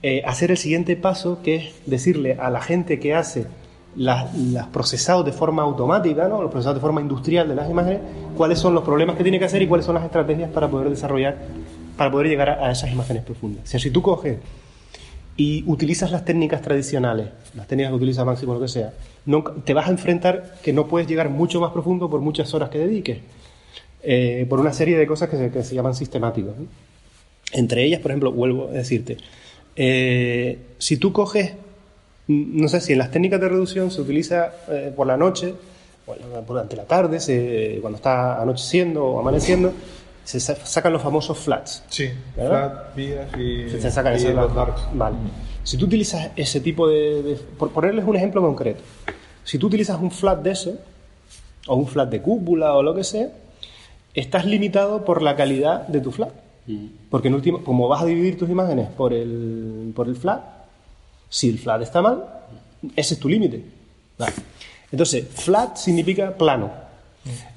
eh, hacer el siguiente paso que es decirle a la gente que hace las, las procesados de forma automática, ¿no? los procesados de forma industrial de las imágenes, cuáles son los problemas que tiene que hacer y cuáles son las estrategias para poder desarrollar, para poder llegar a, esas imágenes profundas. O sea, si tú coges y utilizas las técnicas tradicionales, las técnicas que utiliza Máximo, lo que sea, no, te vas a enfrentar que no puedes llegar mucho más profundo por muchas horas que dediques, eh, por una serie de cosas que se, llaman sistemáticos. Entre ellas, por ejemplo, vuelvo a decirte, eh, si tú coges, no sé si en las técnicas de reducción se utiliza eh, por la noche, bueno, durante la tarde, se- cuando está anocheciendo o amaneciendo, se sa- sacan los famosos flats. Sí, ¿verdad? flat, vías y, Se, se sacan y esos los darks. Vale. Si tú utilizas ese tipo de, de- Por ponerles un ejemplo concreto. Si tú utilizas un flat de eso, o un flat de cúpula o lo que sea, estás limitado por la calidad de tu flat. Porque en último, como vas a dividir tus imágenes por el, por el flat, si el flat está mal, ese es tu límite. Vale. Entonces, flat significa plano.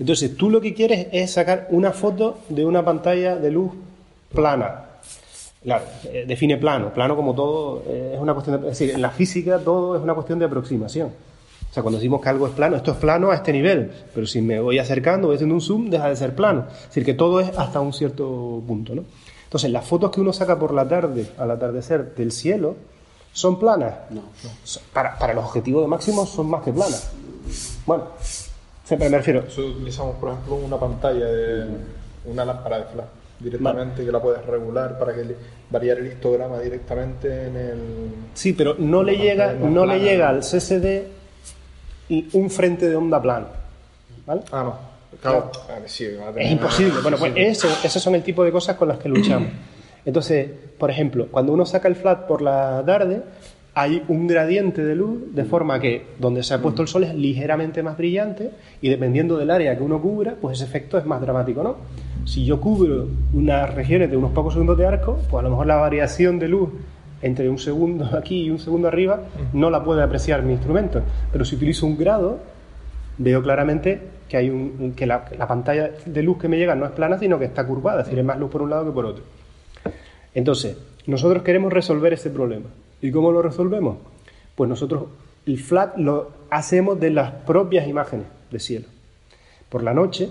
Entonces, tú lo que quieres es sacar una foto de una pantalla de luz plana. Claro, eh, define plano. Plano como todo eh, es una cuestión de... Es decir, en la física todo es una cuestión de aproximación. O sea, cuando decimos que algo es plano, esto es plano a este nivel, pero si me voy acercando, voy haciendo un zoom, deja de ser plano. Es decir, que todo es hasta un cierto punto, ¿no? Entonces, las fotos que uno saca por la tarde, al atardecer, del cielo, ¿son planas? No. Para, para los objetivos de máximo son más que planas. Bueno, siempre me refiero... Utilizamos, por ejemplo, una pantalla de una lámpara de flash directamente que la puedes regular para que variar el histograma directamente en el Sí, pero no le llega, no le llega al CCD un frente de onda plano. ¿Vale? Ah, no. Claro, a ver, sí, va a tener- Es imposible. Bueno, pues eso, esos son el tipo de cosas con las que luchamos. Entonces, por ejemplo, cuando uno saca el flat por la tarde, hay un gradiente de luz de forma que donde se ha puesto el sol es ligeramente más brillante y dependiendo del área que uno cubra, pues ese efecto es más dramático, ¿no? Si yo cubro unas regiones de unos pocos segundos de arco, pues a lo mejor la variación de luz entre un segundo aquí y un segundo arriba no la puede apreciar mi instrumento. Pero si utilizo un grado, veo claramente que hay un, que la, la pantalla de luz que me llega no es plana, sino que está curvada, es decir, hay más luz por un lado que por otro. Entonces, nosotros queremos resolver ese problema. ¿Y cómo lo resolvemos? Pues nosotros el flat lo hacemos de las propias imágenes de cielo. Por la noche,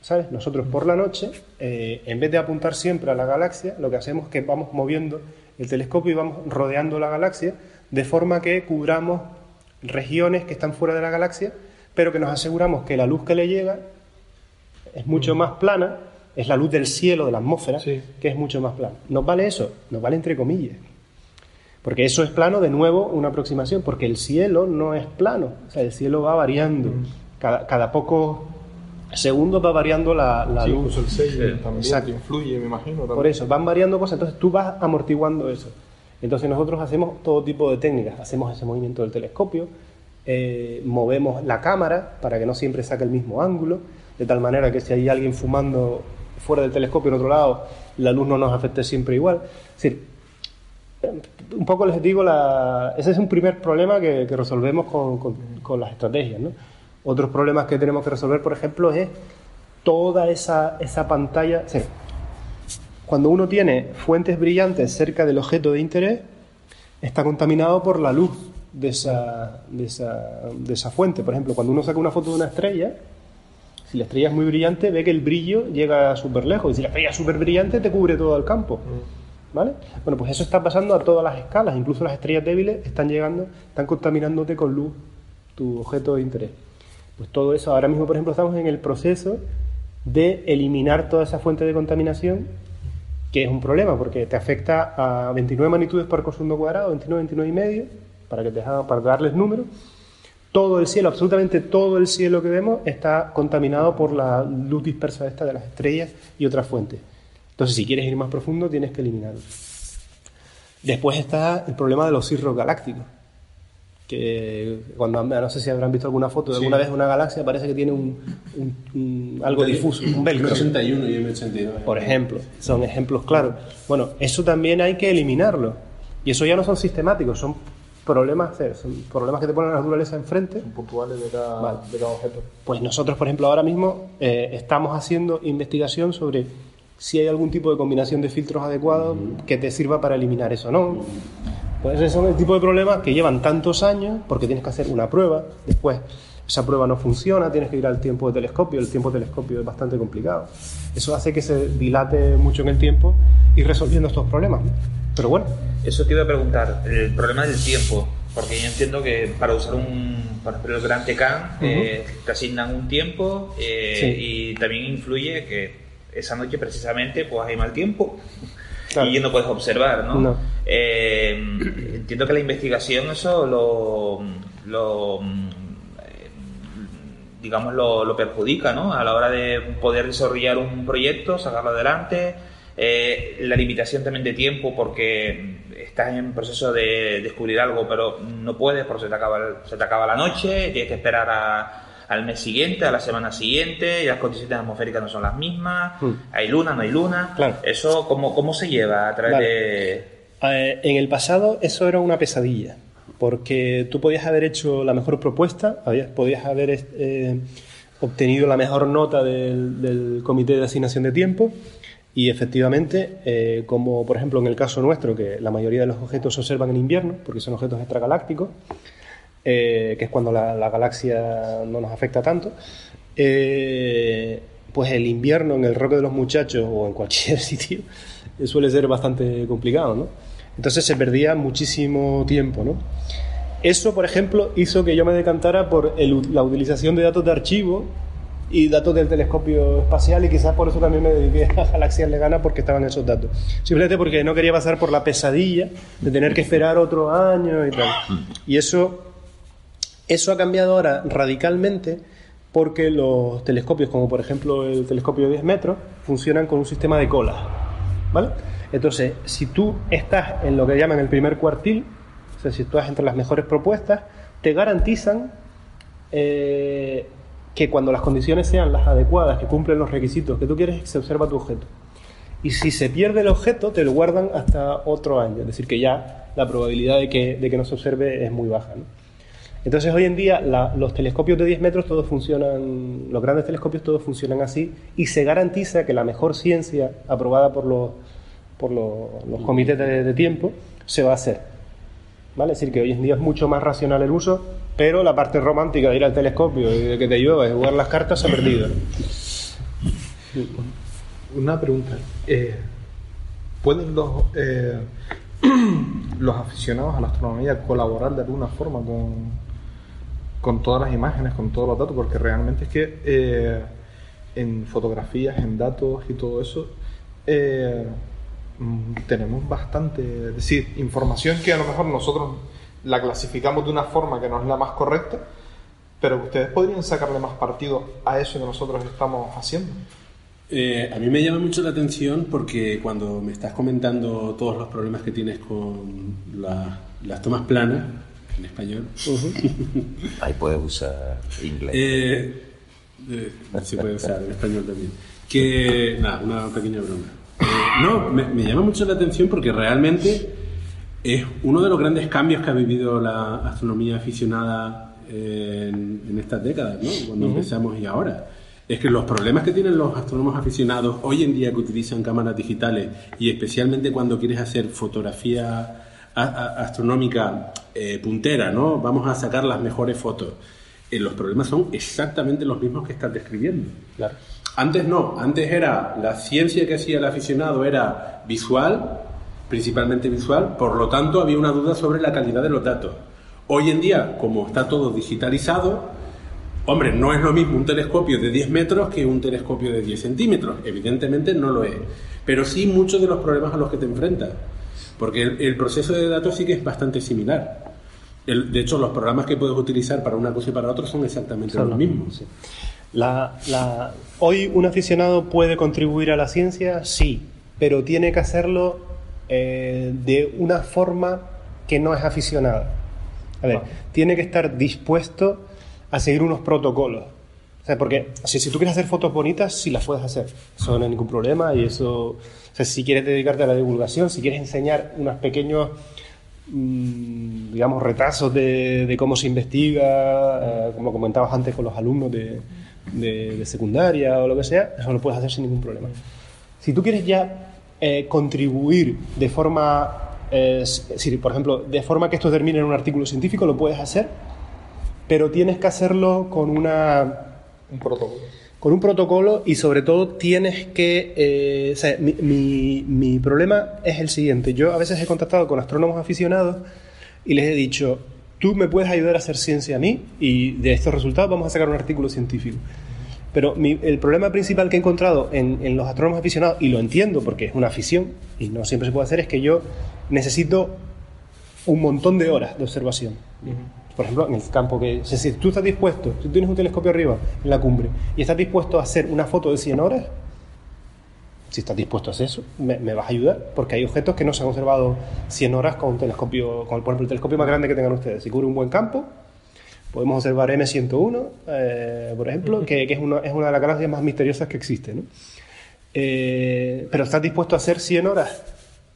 ¿sabes? Nosotros por la noche, eh, en vez de apuntar siempre a la galaxia, lo que hacemos es que vamos moviendo el telescopio y vamos rodeando la galaxia de forma que cubramos regiones que están fuera de la galaxia, pero que nos aseguramos que la luz que le llega es mucho más plana, es la luz del cielo, de la atmósfera, que es mucho más plana. ¿Nos vale eso? Nos vale entre comillas. Porque eso es plano, de nuevo, una aproximación, porque el cielo no es plano, o sea, el cielo va variando. Cada, cada pocos segundos va variando la, la Sí, luz. el sello también Exacto. influye, me imagino. también. Por eso, van variando cosas, entonces tú vas amortiguando eso. Entonces nosotros hacemos todo tipo de técnicas, hacemos ese movimiento del telescopio, eh, movemos la cámara para que no siempre saque el mismo ángulo, de tal manera que si hay alguien fumando fuera del telescopio en otro lado, la luz no nos afecte siempre igual. Es decir, un poco les digo, la, ese es un primer problema que, que resolvemos con, con- con las estrategias. ¿no? Otros problemas que tenemos que resolver, por ejemplo, es toda esa, esa pantalla. o sea, cuando uno tiene fuentes brillantes cerca del objeto de interés, está contaminado por la luz de esa, de esa, de esa fuente. Por ejemplo, cuando uno saca una foto de una estrella, si la estrella es muy brillante, ve que el brillo llega súper lejos. Y si la estrella es súper brillante, te cubre todo el campo. ¿Vale? Bueno, pues eso está pasando a todas las escalas. Incluso las estrellas débiles están llegando, están contaminándote con luz tu objeto de interés. Pues todo eso, ahora mismo, por ejemplo, estamos en el proceso de eliminar toda esa fuente de contaminación, que es un problema, porque te afecta a 29 magnitudes por segundo cuadrado, 29, 29 y medio, para, que te para darles números. Todo el cielo, absolutamente todo el cielo que vemos está contaminado por la luz dispersa esta de las estrellas y otras fuentes. Entonces, si quieres ir más profundo, tienes que eliminarlo. Después está el problema de los cirros galácticos. Que cuando no sé si habrán visto alguna foto de Sí. alguna vez una galaxia, parece que tiene un, un- un- algo difuso, un velcro. M81 y M82. Por ejemplo, son ejemplos claros. Bueno, eso también hay que eliminarlo. Y eso ya no son sistemáticos, son problemas, eh, son problemas que te ponen la naturaleza enfrente. puntuales de cada, Vale. de cada objeto. Pues nosotros, por ejemplo, ahora mismo eh, estamos haciendo investigación sobre si hay algún tipo de combinación de filtros adecuados que te sirva para eliminar eso, ¿no? Pues esos son el tipo de problemas que llevan tantos años porque tienes que hacer una prueba, después esa prueba no funciona, tienes que ir al tiempo de telescopio, el tiempo de telescopio es bastante complicado. Eso hace que se dilate mucho en el tiempo y resolviendo estos problemas. ¿no? Pero bueno, Eso te iba a preguntar, el problema del tiempo, porque yo entiendo que para usar un, por ejemplo, el Gran Tecan, eh, te asignan un tiempo eh, Sí. y también influye que esa noche precisamente pues hay mal tiempo Claro. y no puedes observar, ¿no? No. Eh, entiendo que la investigación eso lo, lo digamos lo, lo perjudica, ¿no? A la hora de poder desarrollar un proyecto, sacarlo adelante, eh, la limitación también de tiempo porque estás en proceso de descubrir algo, pero no puedes porque se te acaba, se te acaba la noche, tienes que esperar a- al mes siguiente, a la semana siguiente, y las condiciones atmosféricas no son las mismas, Mm. hay luna, no hay luna. Claro. Eso, ¿cómo, ¿cómo se lleva a través de...? Eh, en el pasado eso era una pesadilla, porque tú podías haber hecho la mejor propuesta, podías haber eh, obtenido la mejor nota del, del comité de asignación de tiempo Y efectivamente, eh, como por ejemplo en el caso nuestro, que la mayoría de los objetos se observan en invierno, porque son objetos extragalácticos, eh, que es cuando la, la galaxia no nos afecta tanto, eh, pues el invierno en el roque de los muchachos o en cualquier sitio suele ser bastante complicado, ¿no? Entonces se perdía muchísimo tiempo, ¿no? Eso, por ejemplo, hizo que yo me decantara por el- la utilización de datos de archivo y datos del telescopio espacial y quizás por eso también me dediqué a galaxias lejanas porque estaban esos datos. Simplemente porque no quería pasar por la pesadilla de tener que esperar otro año y tal. Y eso, eso ha cambiado ahora radicalmente porque los telescopios, como por ejemplo el telescopio de 10 metros, funcionan con un sistema de colas. ¿Vale? Entonces, si tú estás en lo que llaman el primer cuartil, o sea, si tú estás entre las mejores propuestas, te garantizan eh, que cuando las condiciones sean las adecuadas, que cumplen los requisitos que tú quieres, se observa tu objeto. Y si se pierde el objeto, te lo guardan hasta otro año. Es decir, que ya la probabilidad de que, de que no se observe es muy baja. Entonces, hoy en día, los telescopios de 10 metros todos funcionan, los grandes telescopios todos funcionan así, y se garantiza que la mejor ciencia aprobada por los, por los, comités de tiempo se va a hacer. ¿Vale? Es decir, que hoy en día es mucho más racional el uso, pero la parte romántica de ir al telescopio y de que te llueva y jugar las cartas se ha perdido. Una pregunta. eh, ¿Pueden los, eh, los aficionados a la astronomía colaborar de alguna forma con, con todas las imágenes, con todos los datos? Porque realmente es que eh, en fotografías, en datos y todo eso, tenemos bastante, es decir, información que a lo mejor nosotros la clasificamos de una forma que no es la más correcta, pero ustedes podrían sacarle más partido a eso que nosotros estamos haciendo. Eh, a mí me llama mucho la atención porque cuando me estás comentando todos los problemas que tienes con la- las tomas planas, en español, Ahí puedes usar inglés. eh, eh, se puede usar en español también. Que, nada, una pequeña broma. Eh, no, me, me llama mucho la atención porque realmente es uno de los grandes cambios que ha vivido la astronomía aficionada en, en estas décadas, ¿no? Cuando empezamos y ahora. Es que los problemas que tienen los astrónomos aficionados hoy en día que utilizan cámaras digitales y especialmente cuando quieres hacer fotografía astronómica eh, puntera, ¿no? Vamos a sacar las mejores fotos. Eh, los problemas son exactamente los mismos que estás describiendo. Antes no, antes era la ciencia que hacía el aficionado era visual, principalmente visual, por lo tanto había una duda sobre la calidad de los datos. Hoy en día, como está todo digitalizado, hombre, no es lo mismo un telescopio de 10 metros que un telescopio de 10 centímetros, evidentemente no lo es, pero sí muchos de los problemas a los que te enfrentas, porque el, el proceso de datos sí que es bastante similar. El- de hecho, los programas que puedes utilizar para una cosa y para otra son exactamente Son los los mismos. La, la- hoy un aficionado puede contribuir a la ciencia, sí, pero tiene que hacerlo eh, de una forma que no es aficionada. A ver, tiene que estar dispuesto a seguir unos protocolos. O sea, porque si, si tú quieres hacer fotos bonitas, sí las puedes hacer. Eso no hay ningún problema y eso... O sea, si quieres dedicarte a la divulgación, si quieres enseñar unos pequeños mm, digamos, retazos de, de cómo se investiga, eh, como comentabas antes con los alumnos de, de- de secundaria o lo que sea, eso lo puedes hacer sin ningún problema. Si tú quieres ya eh, contribuir de forma, eh, por ejemplo, de forma que esto termine en un artículo científico, lo puedes hacer, pero tienes que hacerlo con una Un protocolo. con un protocolo y sobre todo tienes que... eh, o sea, mi, mi- mi problema es el siguiente. Yo a veces he contactado con astrónomos aficionados y les he dicho, tú me puedes ayudar a hacer ciencia a mí y de estos resultados vamos a sacar un artículo científico. Pero mi- el problema principal que he encontrado en, en los astrónomos aficionados, y lo entiendo porque es una afición y no siempre se puede hacer, es que yo necesito un montón de horas de observación. Por ejemplo, en el campo que... o sea, si tú estás dispuesto, si tú tienes un telescopio arriba, en la cumbre, y estás dispuesto a hacer una foto de 100 horas, si estás dispuesto a hacer eso, me, me vas a ayudar, porque hay objetos que no se han observado 100 horas con un telescopio, con por ejemplo el telescopio más grande que tengan ustedes. Si cubre un buen campo, podemos observar M101, eh, por ejemplo, que, que es, una, es una de las galaxias más misteriosas que existe. ¿no? Eh, pero estás dispuesto a hacer 100 horas.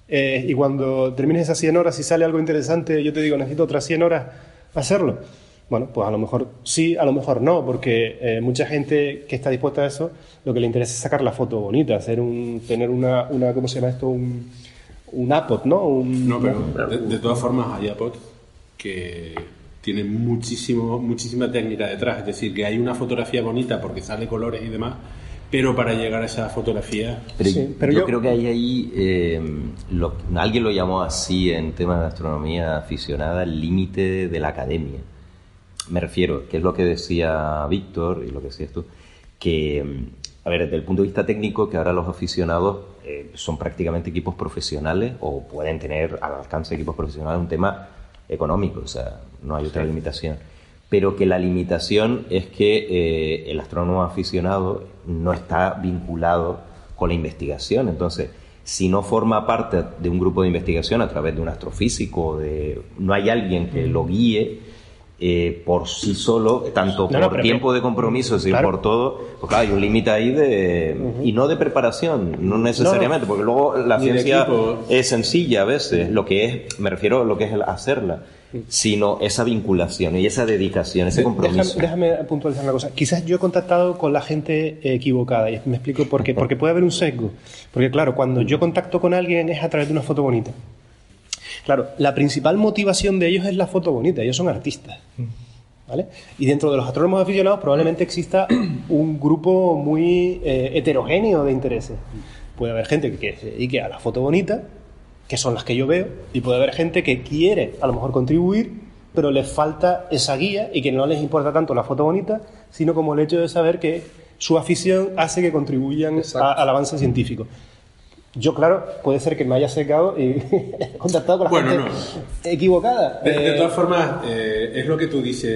Eh, y cuando termines esas 100 horas y sale algo interesante, yo te digo, necesito otras 100 horas hacerlo. Bueno, pues a lo mejor sí, a lo mejor no, porque eh, mucha gente que está dispuesta a eso, lo que le interesa es sacar la foto bonita, hacer un, tener una, una ¿cómo se llama esto? Un, un iPod, ¿no? Un- No, pero de, de todas formas hay iPods que tienen muchísimo, muchísima técnica detrás. Es decir, que hay una fotografía bonita porque sale colores y demás, pero para llegar a esa fotografía... Pero, Sí, pero yo, yo- creo que hay ahí, eh, lo- alguien lo llamó así en temas de astronomía aficionada, el límite de la academia. Me refiero, que es lo que decía Víctor y lo que decías tú, que, mm, a ver, desde el punto de vista técnico, que ahora los aficionados eh, son prácticamente equipos profesionales o pueden tener al alcance equipos profesionales un tema económico, o sea, no hay otra limitación. Pero que la limitación es que eh, el astrónomo aficionado no está vinculado con la investigación. Entonces, si no forma parte de un grupo de investigación a través de un astrofísico, de, no hay alguien que lo guíe eh, por sí solo, tanto No, no, por tiempo de compromiso, sino Claro. por todo, pues claro, hay un límite ahí de... Y no de preparación, no necesariamente, porque luego la ciencia es sencilla a veces, lo que es, me refiero a lo que es el hacerla, sino esa vinculación y esa dedicación, ese compromiso. Déjame, déjame puntualizar una cosa. Quizás yo he contactado con la gente equivocada y me explico por qué. Porque puede haber un sesgo. Porque claro, cuando yo contacto con alguien es a través de una foto bonita. Claro, la principal motivación de ellos es la foto bonita. Ellos son artistas. ¿Vale? Y dentro de los astrónomos aficionados probablemente exista un grupo muy eh, heterogéneo de intereses. Puede haber gente que se dedique a la foto bonita, que son las que yo veo, y puede haber gente que quiere a lo mejor contribuir, pero les falta esa guía y que no les importa tanto la foto bonita, sino como el hecho de saber que su afición hace que contribuyan a- al avance científico. Yo, claro, puede ser que me haya secado y he contactado con la Bueno, gente equivocada. De, de Eh, todas formas, eh, es lo que tú dices,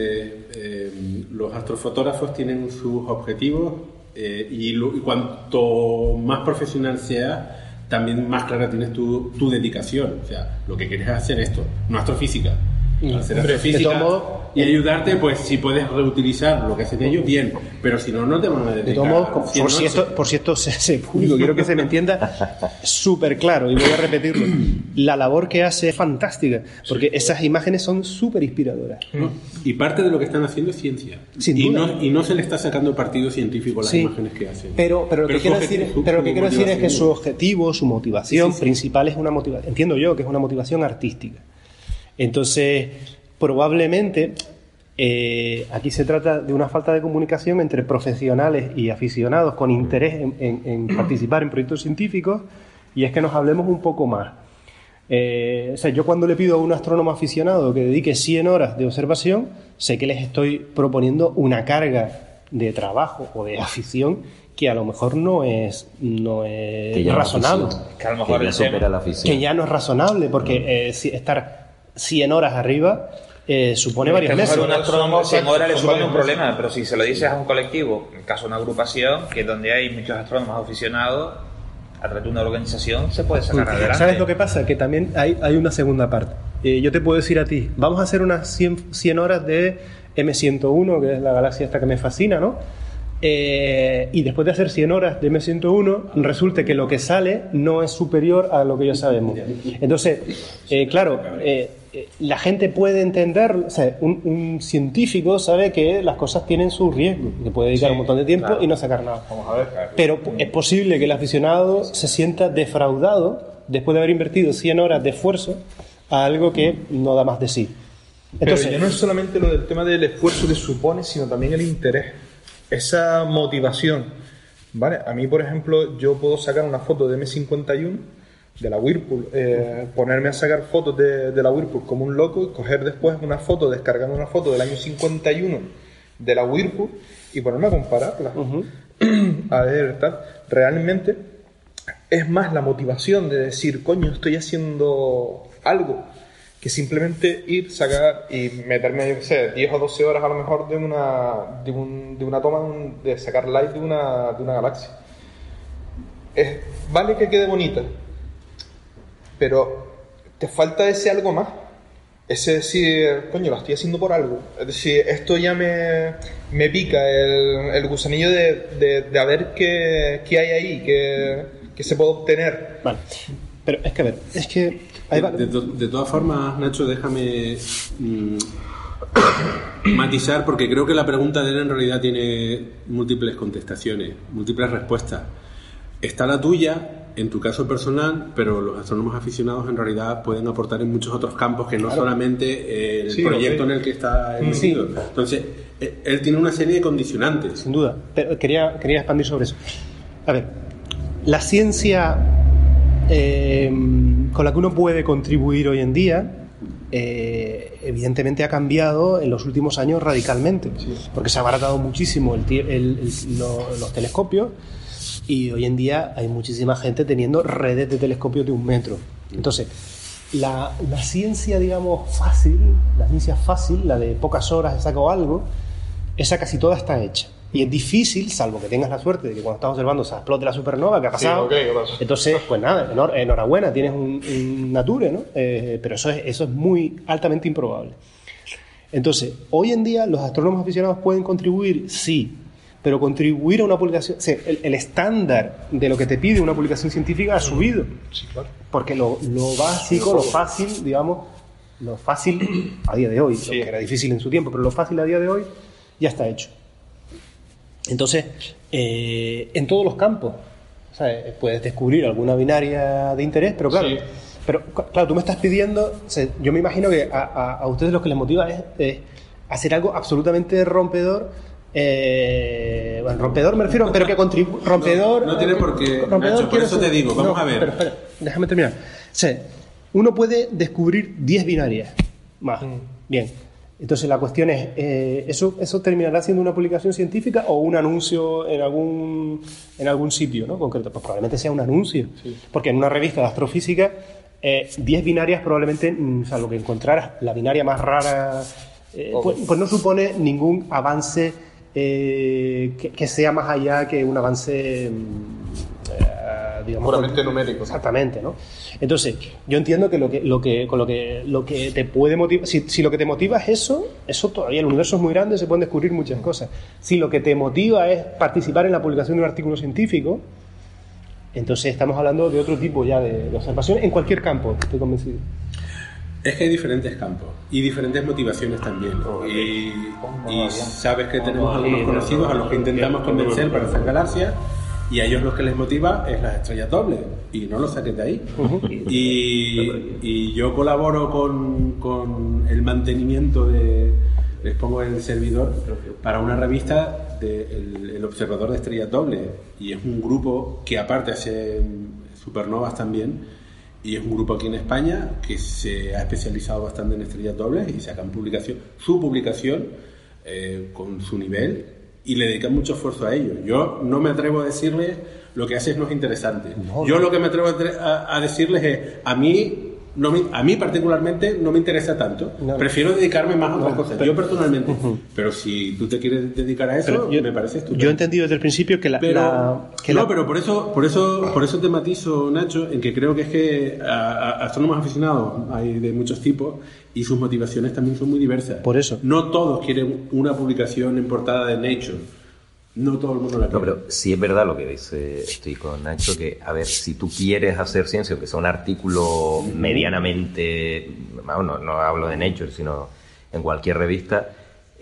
eh, los astrofotógrafos tienen sus objetivos eh, y, lo- y cuanto más profesional seas, también más clara tienes tu, tu dedicación. O sea, lo que quieres es hacer esto, no astrofísica. Hombre, de y ayudarte, pues si puedes reutilizar lo que hacen ellos, bien. Pero si no, no te van a dedicar. De todos modos, como- 100 por si, esto, por si esto se público, quiero que se me entienda súper claro y voy a repetirlo. La labor que hace es fantástica, porque esas imágenes son súper inspiradoras. Y parte de lo que están haciendo es ciencia. Sin y, duda. no, y no se le está sacando partido científico a las Sí. imagenes que hacen. Pero, pero lo que quiero decir, su- pero lo que quiero decir es que su objetivo, su motivación sí. principal es una motivación, entiendo yo que es una motivación artística. Entonces, probablemente eh, aquí se trata de una falta de comunicación entre profesionales y aficionados con interés en, en- en participar en proyectos científicos y es que nos hablemos un poco más. Eh, o sea, yo cuando le pido a un astrónomo aficionado que dedique 100 horas de observación, sé que les estoy proponiendo una carga de trabajo o de afición que a lo mejor no es, no es razonable. Que a lo mejor que ya supera la afición. Que ya no es razonable, porque eh, si- estar 100 horas arriba eh, supone varios a lo meses. un astrónomo 100 horas le supone un varios problema, pero si se lo dices a un colectivo, en el caso de una agrupación, que es donde hay muchos astrónomos aficionados, a través de una organización se puede sacar adelante. ¿Sabes lo que pasa? Que también hay, hay una segunda parte. Eh, yo te puedo decir a ti, vamos a hacer unas 100, 100 horas de M101, que es la galaxia esta que me fascina, ¿no? Eh, y después de hacer 100 horas de M101, resulta que lo que sale no es superior a lo que ya sabemos. Entonces, eh, claro, eh, la gente puede entender, o sea, un, un científico sabe que las cosas tienen su riesgo, que puede dedicar un montón de tiempo claro. y no sacar nada. Vamos a ver. Pero es posible que el aficionado se sienta defraudado después de haber invertido 100 horas de esfuerzo a algo que no da más de sí. Entonces, Pero ya no es solamente lo del tema del esfuerzo que supone, sino también el interés, esa motivación. ¿Vale? A mí, por ejemplo, yo puedo sacar una foto de M51 de la Whirlpool, eh, ponerme a sacar fotos de, de la Whirlpool como un loco y coger después una foto, descargar una foto del año 51 de la Whirlpool y ponerme a compararla. a ver, tal. Realmente es más la motivación de decir, coño, estoy haciendo algo, que simplemente ir, sacar y meterme, yo qué sé, 10 o 12 horas a lo mejor de una, de un- de una toma, de sacar light de una, de una galaxia. Es, vale que quede bonita, pero te falta ese algo más. Ese decir, coño, lo estoy haciendo por algo. Es decir, esto ya me, me pica el, el gusanillo de, de, de a ver qué, qué hay ahí, qué, qué se puede obtener. vale. Pero es que, a ver, es que... hay va- De, de todas formas, Nacho, déjame mm, matizar porque creo que la pregunta de él en realidad tiene múltiples contestaciones, múltiples respuestas. Está la tuya, en tu caso personal, pero los astrónomos aficionados en realidad pueden aportar en muchos otros campos que no Claro. solamente eh, el Sí, proyecto en el que está Mm. metido. Entonces, eh, él tiene una serie de condicionantes. Sin duda. Pero quería, quería expandir sobre eso. A ver, la ciencia eh, con la que uno puede contribuir hoy en día, eh, evidentemente ha cambiado en los últimos años radicalmente. Porque se ha abaratado muchísimo el, el- el- lo- los telescopios y hoy en día hay muchísima gente teniendo redes de telescopios de un metro. Entonces, la, la ciencia, digamos, fácil, la ciencia fácil, la de pocas horas saco algo, esa casi toda está hecha. Y es difícil, salvo que tengas la suerte de que cuando estás observando se explote la supernova que ha Sí, pasado. ok, ¿qué pasó? Entonces, pues nada, enhor- enhorabuena, tienes un, un nature, ¿no? Eh, pero eso es, eso es muy altamente improbable. Entonces, hoy en día los astrónomos aficionados pueden contribuir, sí, pero contribuir a una publicación, o sea, el, el estándar de lo que te pide una publicación científica ha subido. Porque lo, lo básico, lo fácil, digamos, lo fácil a día de hoy, lo que era difícil en su tiempo, pero lo fácil a día de hoy ya está hecho. Entonces, eh, en todos los campos, eh, puedes descubrir alguna binaria de interés, pero claro, Sí. pero claro, tú me estás pidiendo, o sea, yo me imagino que a, a- a ustedes lo que les motiva es, es hacer algo absolutamente rompedor. Eh, bueno, rompedor me refiero, pero que contribuye. Rompedor. No tiene por qué, Nacho, por eso te digo, vamos no, a ver. Pero espera, déjame terminar. O sea, uno puede descubrir 10 binarias más. Bien. Entonces la cuestión es, eh, ¿eso, ¿eso terminará siendo una publicación científica o un anuncio en algún, en algún sitio ¿no? concreto? Pues probablemente sea un anuncio. Porque en una revista de astrofísica, eh, 10 binarias probablemente, mm, salvo que encontraras la binaria más rara, eh, pues, pues no supone ningún avance eh, que, que sea más allá que un avance, mm, eh, digamos... Puramente numérico. Exactamente, ¿no? Entonces, yo entiendo que lo que, lo que, con lo que, lo que te puede motivar, si, si lo que te motiva es eso, eso todavía el universo es muy grande, se pueden descubrir muchas cosas. Si lo que te motiva es participar en la publicación de un artículo científico, entonces estamos hablando de otro tipo ya de, de observación en cualquier campo, estoy convencido. Es que hay diferentes campos y diferentes motivaciones también. Y, y sabes que tenemos algunos conocidos a los que intentamos convencer para hacer galaxias y a ellos lo que les motiva es las estrellas dobles y no los saques de ahí. y, y yo colaboro con, con el mantenimiento de, les pongo el servidor para una revista de el, el Observador de Estrellas Dobles y es un grupo que aparte hace supernovas también y es un grupo aquí en España que se ha especializado bastante en estrellas dobles y sacan publicación, su publicación eh, con su nivel y le dedican mucho esfuerzo a ello. Yo no me atrevo a decirles lo que haces no es interesante. Yo lo que me atrevo a, a decirles es, a mí, no me- a mí particularmente no me interesa tanto. No. Prefiero dedicarme más a otras No, cosas. pero- yo personalmente. Pero si tú te quieres dedicar a eso, yo, me parece estupendo. yo he entendido desde el principio que la... Pero, la- que no, la- pero por eso, por eso, por eso te matizo, Nacho, en que creo que es que a- a- astrónomos aficionados hay de muchos tipos y sus motivaciones también son muy diversas. Por eso. No todos quieren una publicación en portada de Nature. No todo el mundo la No, pero sí es verdad lo que dice, estoy con Nacho, que, a ver, si tú quieres hacer ciencia, que sea un artículo medianamente, no, no hablo de Nature, sino en cualquier revista,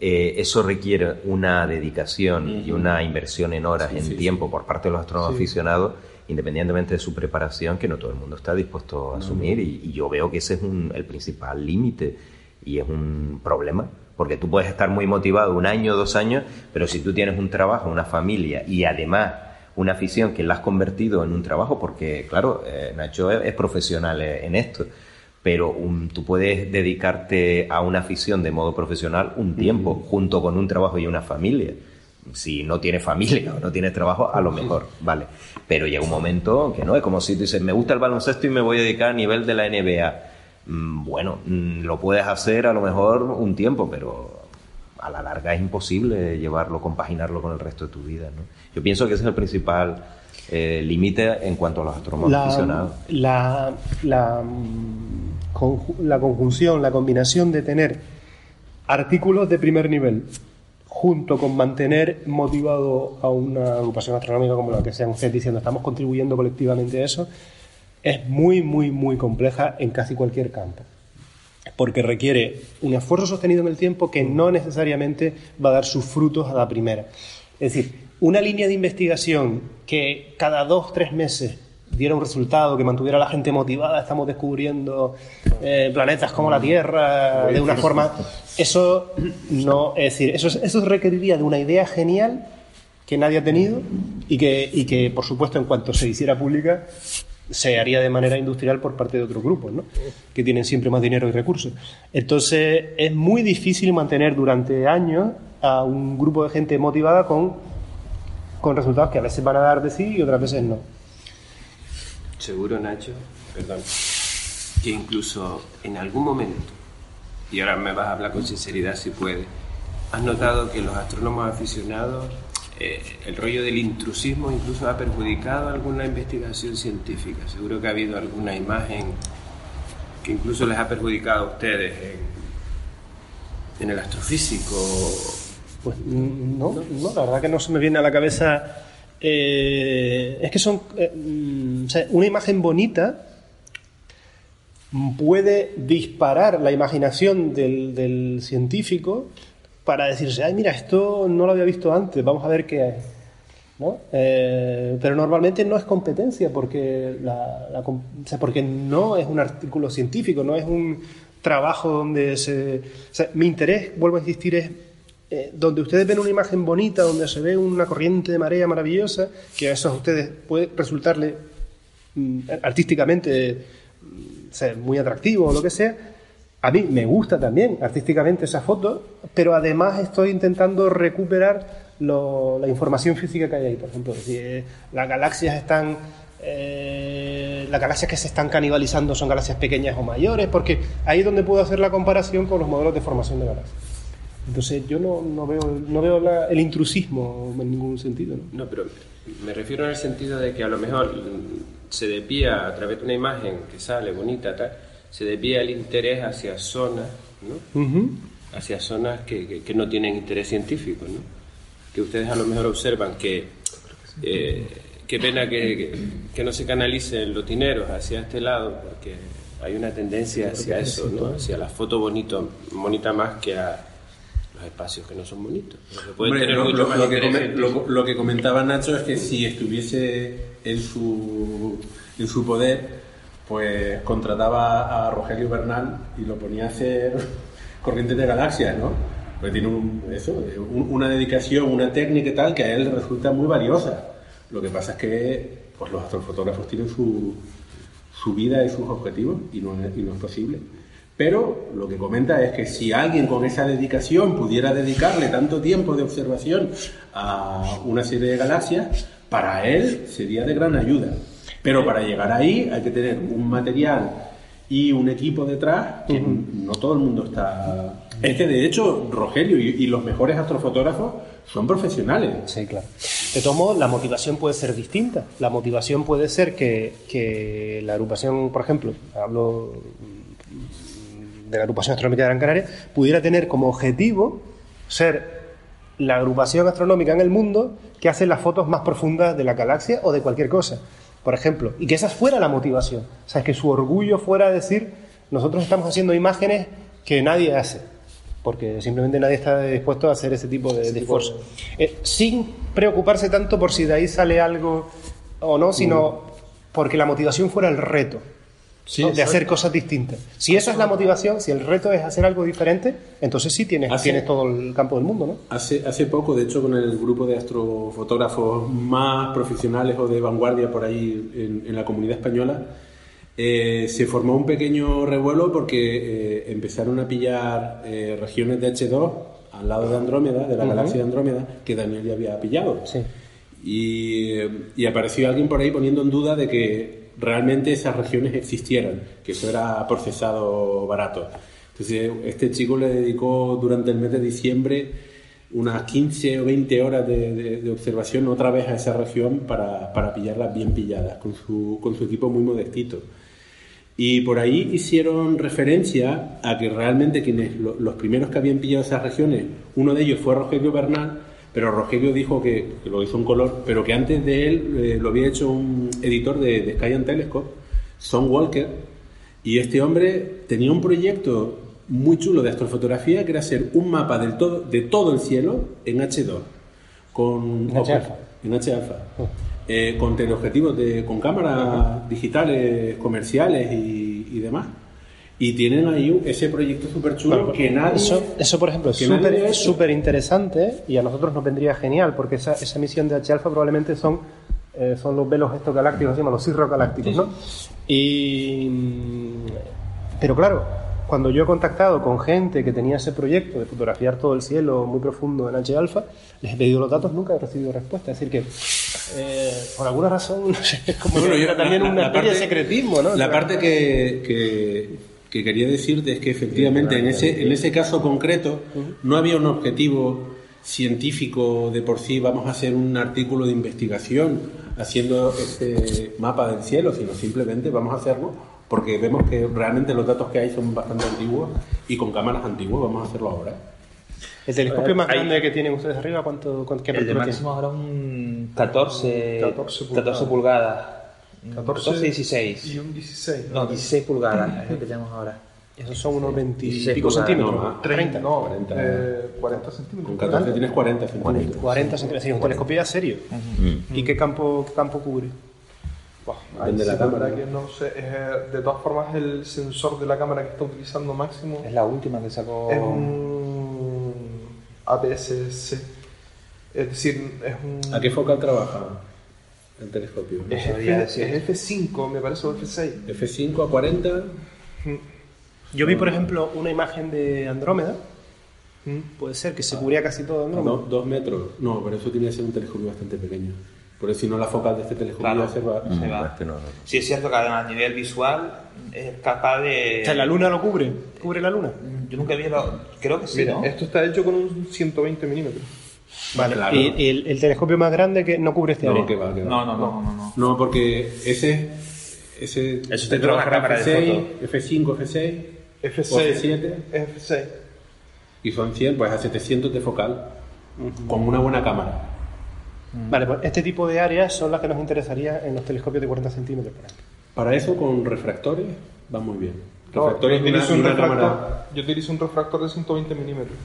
eh, eso requiere una dedicación y una inversión en horas, en tiempo, por parte de los astrónomos aficionados, independientemente de su preparación, que no todo el mundo está dispuesto a asumir, y, y yo veo que ese es un- el principal límite y es un problema. Porque tú puedes estar muy motivado un año, dos años, pero si tú tienes un trabajo, una familia y además una afición que la has convertido en un trabajo, porque claro, eh, Nacho es, es profesional en esto, pero tú puedes dedicarte a una afición de modo profesional un tiempo, junto con un trabajo y una familia. Si no tienes familia o no tienes trabajo, a lo mejor, vale. Pero llega un momento que no, es como si tú dices, me gusta el baloncesto y me voy a dedicar a nivel de la NBA. Mm, Bueno, mm, lo puedes hacer a lo mejor un tiempo, pero a la larga es imposible llevarlo, compaginarlo con el resto de tu vida. ¿no? Yo pienso que ese es el principal eh, límite en cuanto a los astrónomos aficionados. la, la, la conjunción, la combinación de tener artículos de primer nivel junto con mantener motivado a una agrupación astronómica como la que sean ustedes diciendo estamos contribuyendo colectivamente a eso, es muy, muy, muy compleja en casi cualquier campo. porque requiere un esfuerzo sostenido en el tiempo que no necesariamente va a dar sus frutos a la primera. Es decir, una línea de investigación que cada dos, tres meses diera un resultado, que mantuviera a la gente motivada, estamos descubriendo eh, planetas como la Tierra de una forma... Eso no, es decir, eso, eso requeriría de una idea genial que nadie ha tenido y que, y que, por supuesto, en cuanto se hiciera pública, se haría de manera industrial por parte de otros grupos, ¿no? que tienen siempre más dinero y recursos. Entonces, es muy difícil mantener durante años a un grupo de gente motivada con, con resultados que a veces van a dar de sí y otras veces no. Seguro, Nacho, perdón, que incluso en algún momento, y ahora me vas a hablar con sinceridad si puedes, has notado que los astrónomos aficionados eh, el rollo del intrusismo incluso ha perjudicado alguna investigación científica. Seguro que ha habido alguna imagen que incluso les ha perjudicado a ustedes en, el astrofísico. Pues mm, no, no, la verdad que no se me viene a la cabeza. Eh, es que son. Eh, mm, una imagen bonita puede disparar la imaginación del, del científico para decirse, ay, mira, esto no lo había visto antes, vamos a ver qué hay. ¿no? Eh, pero normalmente no es competencia porque, la, porque no es un artículo científico, no es un trabajo donde se... mi interés, vuelvo a insistir, es eh, donde ustedes ven una imagen bonita, donde se ve una corriente de marea maravillosa, que a eso a ustedes puede resultarle mm, artísticamente mm, muy atractivo o lo que sea, a mí me gusta también artísticamente esa foto, pero además estoy intentando recuperar la información física que hay ahí. Por ejemplo, si eh, las galaxias están. Eh, las galaxias que se están canibalizando son galaxias pequeñas o mayores, porque ahí es donde puedo hacer la comparación con los modelos de formación de galaxias. Entonces yo no, no veo, no el intrusismo en ningún sentido. ¿no? pero me refiero en el sentido de que a lo mejor se despía a través de una imagen que sale bonita, tal, se desvía el interés hacia zonas, ¿no? Hacia zonas que, que, no tienen interés científico, ¿no? Que ustedes a lo mejor observan que eh, qué pena que, que, no se canalicen los dineros hacia este lado, porque hay una tendencia hacia eso, ¿no? Hacia la foto bonito, bonita más que a los espacios que no son bonitos. lo, que comentaba Nacho es que si estuviese en su, en su poder pues contrataba a Rogelio Bernal y lo ponía a hacer corrientes de galaxias, ¿no? Pues tiene eso, una dedicación, una técnica y tal que a él resulta muy valiosa. Lo que pasa es que pues, los astrofotógrafos tienen su, su vida y sus objetivos y no, y no es posible. Pero lo que comenta es que si alguien con esa dedicación pudiera dedicarle tanto tiempo de observación a una serie de galaxias, para él sería de gran ayuda. Pero para llegar ahí hay que tener un material y un equipo detrás que no todo el mundo está... Es que de hecho Rogelio y, los mejores astrofotógrafos son profesionales. Sí, claro. De todos modos, la motivación puede ser distinta. La motivación puede ser que, que la agrupación, por ejemplo, hablo de la agrupación astronómica de Gran Canaria, pudiera tener como objetivo ser la agrupación astronómica en el mundo que hace las fotos más profundas de la galaxia o de cualquier cosa por ejemplo, y que esa fuera la motivación. O sea, que su orgullo fuera decir, nosotros estamos haciendo imágenes que nadie hace, porque simplemente nadie está dispuesto a hacer ese tipo de, esfuerzo. Eh, sin preocuparse tanto por si de ahí sale algo o no, sino mm. porque la motivación fuera el reto de hacer cosas distintas. Si esa es la motivación, si el reto es hacer algo diferente, entonces sí tienes, tienes todo el campo del mundo, ¿no? Hace, hace poco, de hecho, con el grupo de astrofotógrafos más profesionales o de vanguardia por ahí en, la comunidad española, eh, se formó un pequeño revuelo porque eh, empezaron a pillar eh, regiones de H2 al lado de Andrómeda, de la galaxia de Andrómeda, que Daniel ya había pillado. Sí. Y, y apareció alguien por ahí poniendo en duda de que realmente esas regiones existieran, que eso era procesado barato. Entonces, este chico le dedicó durante el mes de diciembre unas 15 o 20 horas de, observación otra vez a esa región para, para, pillarlas bien pilladas, con su, con su equipo muy modestito. Y por ahí hicieron referencia a que realmente quienes los primeros que habían pillado esas regiones, uno de ellos fue Rogelio Bernal, pero Rogelio dijo que, lo hizo en color, pero que antes de él eh, lo había hecho un editor de, Sky and Telescope, Son Walker, Y este hombre tenía un proyecto muy chulo de astrofotografía que era hacer un mapa del todo, de todo el cielo en H2. Con, En H alfa. En H alfa. Eh, con teleobjetivos, de, con cámaras digitales comerciales y, y demás. Y tienen ahí ese proyecto súper chulo que nadie... Eso, eso, por ejemplo, es súper interesante y a nosotros nos vendría genial porque esa, esa misión de H-Alpha probablemente son, eh, son los velos estos galácticos, se llaman los cirros galácticos, ¿no? Y, pero claro, cuando yo he contactado con gente que tenía ese proyecto de fotografiar todo el cielo muy profundo en H-Alpha, les he pedido los datos, nunca he recibido respuesta. Es decir, que eh, por alguna razón, no sé, es como Bueno, yo- también la- una la especie de secretismo, ¿no? La parte que, que, que quería decirte es que efectivamente en ese, en ese caso concreto no había un objetivo científico de por sí, vamos a hacer un artículo de investigación haciendo este mapa del cielo, sino simplemente vamos a hacerlo porque vemos que realmente los datos que hay son bastante antiguos y con cámaras antiguas vamos a hacerlo ahora. El telescopio más Hay- grande que tienen ustedes arriba, ¿cuánto, cuánto qué El de máximo ahora un 14, 14 14 pulgadas. 14 14 16. Y un 16. No, 16 pulgadas es el que tenemos ahora. Esos son unos 20 y 16 pico centímetros. no, 30, no, 40. eh, 40 centímetros. Con 14 tienes 40 centímetros. 40 centímetros. Sí, un telescopio ya serio. ¿Y qué campo, qué campo cubre? Depende de la sí, cámara. verdad que no sé. eh, de todas formas, el sensor de la cámara que está utilizando máximo Es la última que sacó. es un APS-C. Es decir, es un. ¿A qué focal trabaja el telescopio? Es, sabría F, decir. es F5, me parece, o F6. F5 a 40. Yo vi, por ejemplo, una imagen de Andrómeda. Puede ser que se cubría casi todo Andrómeda. No, dos metros. No, pero eso tiene que ser un telescopio bastante pequeño. Por eso si no la focal de este telescopio Claro. se va. Se va. Este no, no. Sí, es cierto que además a nivel visual es capaz de. O sea, la luna lo cubre. ¿Cubre la luna? Yo nunca vi lo. Creo que sí. Mira, ¿no? esto está hecho con un 120 milímetros. Vale. Claro. Y, y el, el telescopio más grande que no cubre este área. No, que va, que va. No, no, no, no, no. No, porque ese. Ese Eso te una trabaja cámara de F6, F5, F6 F6. o F7 F6. y son 100, pues a 700 de focal con una buena cámara. Vale, pues este tipo de áreas son las que nos interesaría en los telescopios de 40 centímetros, por ejemplo. Para eso con refractores va muy bien. No, yo, Refractores una, utilizo de un una refractor, cámara. yo utilizo un refractor de 120 milímetros.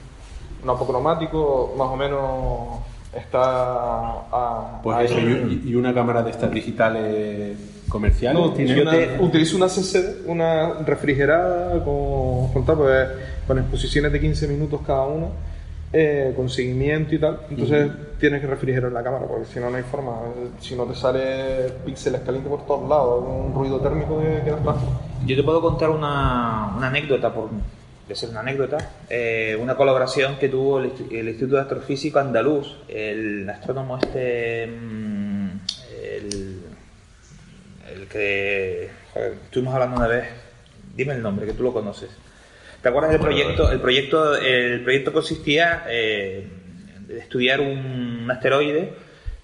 Un apocromático más o menos está a... Pues a- eso, y, y una cámara de estas digitales comerciales. No, tiene- yo te- utilizo una CCD, una refrigerada con, con, tal, pues, con exposiciones de 15 minutos cada una, eh, con seguimiento y tal. Entonces tienes que refrigerar la cámara, porque si no, no hay forma. Si no te sale píxeles calientes por todos lados, un ruido térmico que quedas bajo. Yo te puedo contar una, una anécdota, por de ser una anécdota, eh, una colaboración que tuvo el, Insti- el Instituto de Astrofísica Andaluz, el astrónomo este, mm, el, el que joder, estuvimos hablando una vez, dime el nombre, que tú lo conoces. ¿Te acuerdas del proyecto? El proyecto, el proyecto consistía eh, de estudiar un asteroide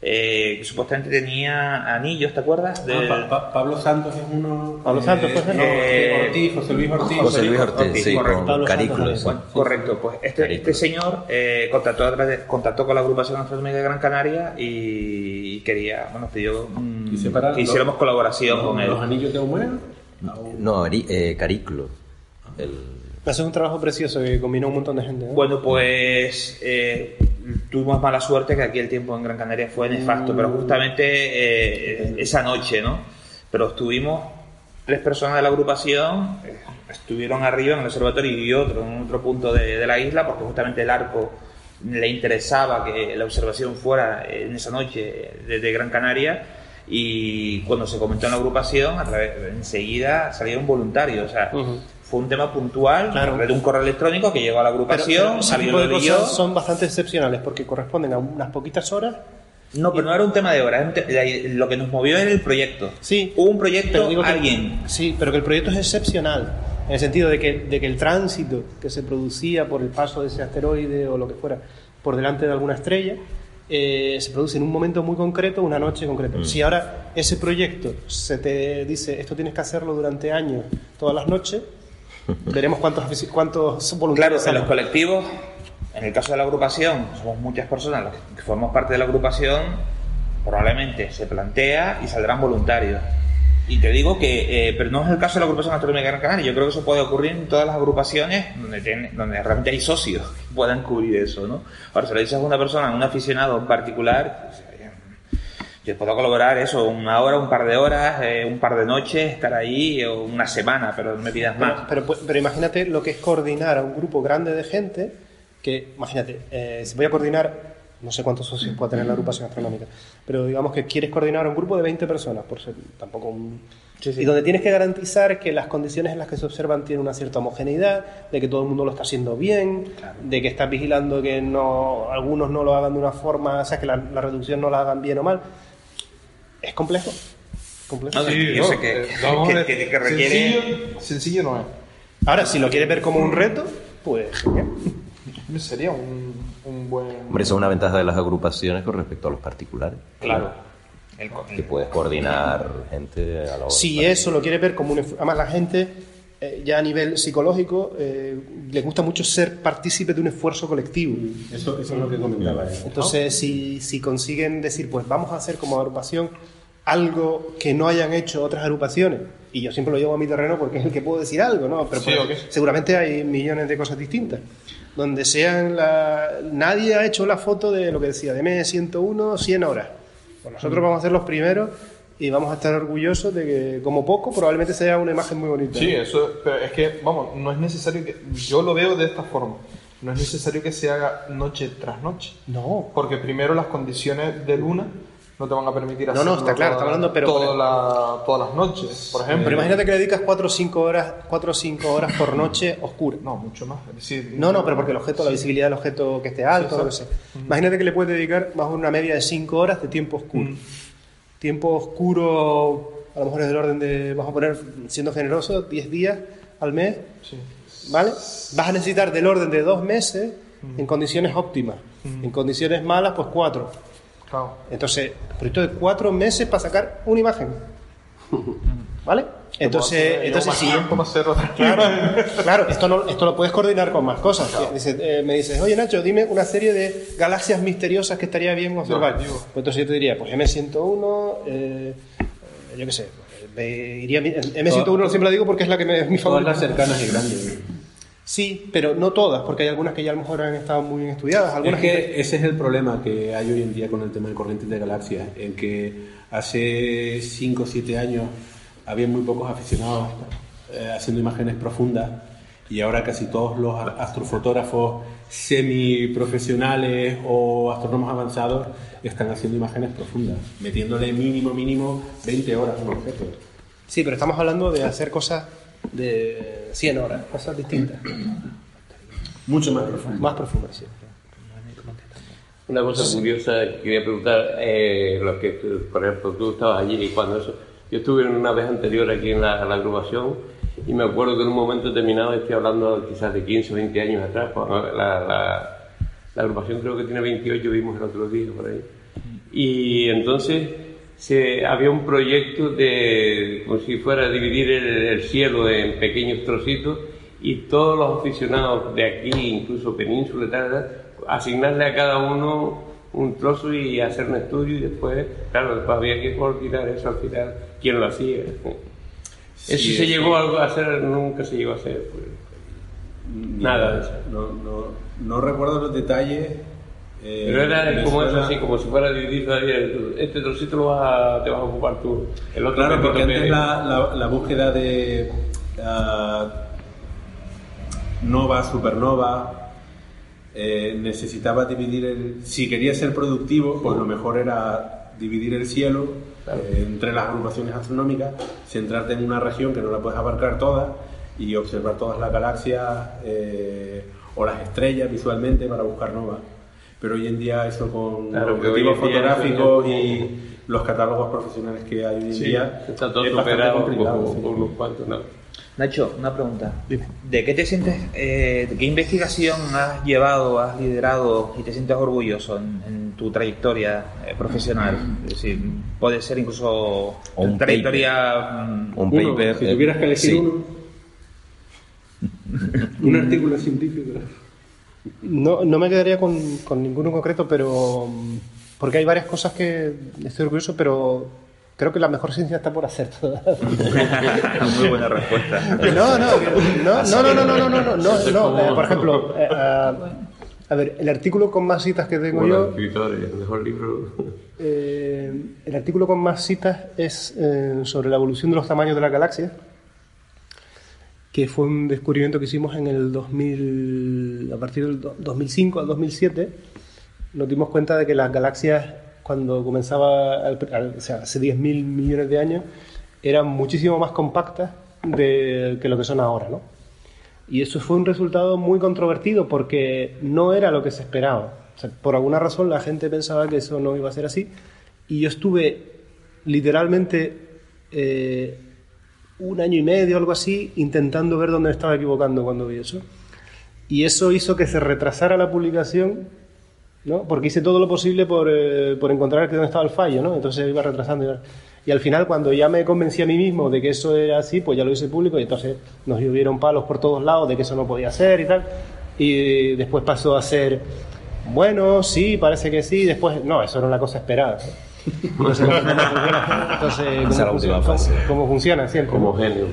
eh, que supuestamente tenía anillos, ¿te acuerdas? Ah, Del- Pa- Pa- Pablo Santos es uno. Pablo Santos, pues, no, eh, Ortiz, José Luis Ortiz. José Luis Ortiz, sí, correcto. con Pablo Carículo. Santos, sí. Bueno, correcto, pues este, este señor eh, contactó, de- contactó con la agrupación astronómica de Gran Canaria y, quería, bueno, pidió mm, separa que hiciéramos los- colaboración los- con él. Los anillos de Humea. No, Ari- eh, Carículo. El, Hace un trabajo precioso que combinó un montón de gente. ¿no? Bueno, pues eh, tuvimos mala suerte que aquí el tiempo en Gran Canaria fue nefasto, pero justamente eh, esa noche, ¿no? Pero estuvimos tres personas de la agrupación, eh, estuvieron arriba en el observatorio y otro en otro punto de, de la isla, porque justamente el arco le interesaba que la observación fuera en esa noche desde Gran Canaria y cuando se comentó en la agrupación, a través, enseguida salieron voluntarios, o sea, Ujú. Fue un tema puntual, Claro. de un correo electrónico que llegó a la agrupación, pero son bastante excepcionales porque corresponden a unas poquitas horas. No, pero no era un tema de horas, te- lo que nos movió era el proyecto. Sí, Hubo un proyecto, que- alguien. Sí, pero que el proyecto es excepcional. En el sentido de que, de que el tránsito que se producía por el paso de ese asteroide o lo que fuera por delante de alguna estrella eh, se produce en un momento muy concreto, una noche concreta. Mm. Si ahora ese proyecto se te dice esto tienes que hacerlo durante años, todas las noches, veremos cuántos, cuántos Claro, voluntarios en los colectivos, en el caso de la agrupación, somos muchas personas las que formamos parte de la agrupación, probablemente se plantea y saldrán voluntarios. Y te digo que, eh, pero no es el caso de la agrupación astronómica de Gran Canaria. Yo creo que eso puede ocurrir en todas las agrupaciones donde, tiene- donde realmente hay socios que puedan cubrir eso, ¿no? Ahora, si le dices a una persona, a un aficionado en particular, yo puedo colaborar eso, una hora, un par de horas, eh, un par de noches, estar ahí, o una semana, pero no me pidas más. Pero, pero, pero imagínate lo que es coordinar a un grupo grande de gente que, imagínate, eh, si voy a coordinar, no sé cuántos socios puede tener la agrupación astronómica, pero digamos que quieres coordinar a un grupo de 20 personas, por ser tampoco un... Y donde tienes que garantizar que las condiciones en las que se observan tienen una cierta homogeneidad, de que todo el mundo lo está haciendo bien, de que estás vigilando que no algunos no lo hagan de una forma, o sea, que la, la reducción no la hagan bien o mal. Es complejo. complejo. No, yo sé que- eh, que- que- que requiere- Sencillo, sencillo no es. Ahora, si lo quieres ver como un reto, pues genial. Sería un, un buen... Hombre, eso es una ventaja de las agrupaciones con respecto a los particulares. Claro. Que puedes coordinar gente a la hora. Si eso lo quieres ver como un... Además, la gente, eh, ya a nivel psicológico, eh, le gusta mucho ser partícipe de un esfuerzo colectivo. Eso, eso es lo que comentaba. ¿eh? Entonces, si, si consiguen decir, pues vamos a hacer como agrupación algo que no hayan hecho otras agrupaciones, y yo siempre lo llevo a mi terreno porque es el que puedo decir algo, ¿no? Pero Sí, ok. seguramente hay millones de cosas distintas. Donde sean la... Nadie ha hecho la foto de lo que decía, de M101, 100 horas. Pues nosotros vamos a ser los primeros y vamos a estar orgullosos de que, como poco, probablemente sea una imagen muy bonita. Sí, eso, pero es que, vamos, no es necesario que. Yo lo veo de esta forma. No es necesario que se haga noche tras noche. No. Porque primero las condiciones de luna no te van a permitir No, hacerlo no, está claro, estamos hablando, pero- toda la- todas las noches, por ejemplo. Pero imagínate que le dedicas 4 o 5 horas, 4 o 5 horas por noche oscura. No, mucho más. Es decir, No, no, pero porque el objeto, la Sí. visibilidad del objeto que esté alto, Sí, lo que sea. Imagínate que le puedes dedicar más o una media de 5 horas de tiempo oscuro. Tiempo oscuro, a lo mejor es del orden de, vamos a poner, siendo generoso, 10 días al mes, Sí. ¿vale? Vas a necesitar del orden de 2 meses Mm. en condiciones óptimas. En condiciones malas, pues 4. Claro. Entonces, proyecto de 4 meses para sacar una imagen. ¿Vale? Entonces, entonces sí. Claro, claro esto, no, esto lo puedes coordinar con más cosas. Dice, eh, me dices, oye Nacho, dime una serie de galaxias misteriosas que estaría bien observar. Pues entonces yo te diría, pues M101, eh, yo qué sé, me iría, M101 siempre la digo porque es la que me, es mi Todas favorita. las cercanas y grandes. Sí, pero no todas, porque hay algunas que ya a lo mejor han estado muy bien estudiadas. Es Algunas que ese es el problema que hay hoy en día con el tema de corrientes de galaxias, en que hace 5 o 7 años había muy pocos aficionados eh, haciendo imágenes profundas y ahora casi todos los astrofotógrafos semiprofesionales o astrónomos avanzados están haciendo imágenes profundas, metiéndole mínimo, mínimo 20 horas a un objeto. Sí, pero estamos hablando de hacer cosas de 100 horas, cosas distintas. Mucho más profundas. Más profundas, sí. Una cosa curiosa que quería preguntar, eh, lo que, por ejemplo, tú estabas allí y cuando eso, yo estuve una vez anterior aquí en la, la agrupación y me acuerdo que en un momento determinado, estoy hablando quizás de 15 o 20 años atrás, cuando la, la, la agrupación creo que tiene 28, vimos el otro día por ahí, y entonces se, había un proyecto de, como si fuera dividir el, el cielo en pequeños trocitos y todos los aficionados de aquí, incluso península y tal, asignarle a cada uno un trozo y hacer un estudio y después, claro, después había que coordinar eso al final, quién lo hacía. Sí, eso se es llegó a hacer, nunca se llegó a hacer. pues. Nada de eso. No, no, no recuerdo los detalles. eh, Pero era como eso, así, como si fuera dividir todavía, este trocito lo vas a, te vas a ocupar tú. El otro Claro, porque que- antes la, la, la búsqueda de ah, nova, supernova, eh, necesitaba dividir el... Si quería ser productivo, pues lo mejor era dividir el cielo eh, entre las agrupaciones astronómicas, centrarte en una región que no la puedes abarcar toda y observar todas las galaxias eh, o las estrellas visualmente para buscar novas. Pero hoy en día eso con Claro, objetivos día fotográficos y los catálogos profesionales que hay hoy en Sí, día está todo es superado por, complicado, por sí. unos cuantos, ¿no? Nacho, una pregunta. ¿De qué te sientes, eh, de qué investigación has llevado, has liderado y te sientes orgulloso en, en tu trayectoria eh, profesional? Es decir, puede ser incluso un trayectoria... mm, Un Uno, paper. si eh, tuvieras que elegir sí. uno, un artículo científico. No, no me quedaría con, con ninguno en concreto, pero porque hay varias cosas que estoy orgulloso, pero creo que la mejor ciencia está por hacer todavía. Muy buena respuesta. No, no, no, no, no, no, no, no, no, no, no, no, eh, por ejemplo, eh, ah, a ver, el artículo con más citas que tengo Bueno, yo, escritores, el mejor libro. eh, el artículo con más citas es eh, sobre la evolución de los tamaños de la galaxia, que fue un descubrimiento que hicimos en el 2000, a partir del do- 2005 al 2007, nos dimos cuenta de que las galaxias, cuando comenzaba, al- al- o sea, hace 10.000 millones de años, eran muchísimo más compactas de, que lo que son ahora, ¿no? Y eso fue un resultado muy controvertido porque no era lo que se esperaba. O sea, por alguna razón la gente pensaba que eso no iba a ser así. Y yo estuve literalmente eh, un año y medio, algo así, intentando ver dónde estaba equivocando cuando vi eso. Y eso hizo que se retrasara la publicación, ¿no? Porque hice todo lo posible por, eh, por encontrar dónde estaba el fallo, ¿no? Entonces iba retrasando. Y al final, cuando ya me convencí a mí mismo de que eso era así, pues ya lo hice público y entonces nos llovieron palos por todos lados de que eso no podía ser y tal. Y después pasó a ser, bueno, sí, parece que sí. Después, no, eso era la cosa esperada. Entonces, ¿cómo, funciona? ¿Cómo- cómo funciona siempre? Como genio.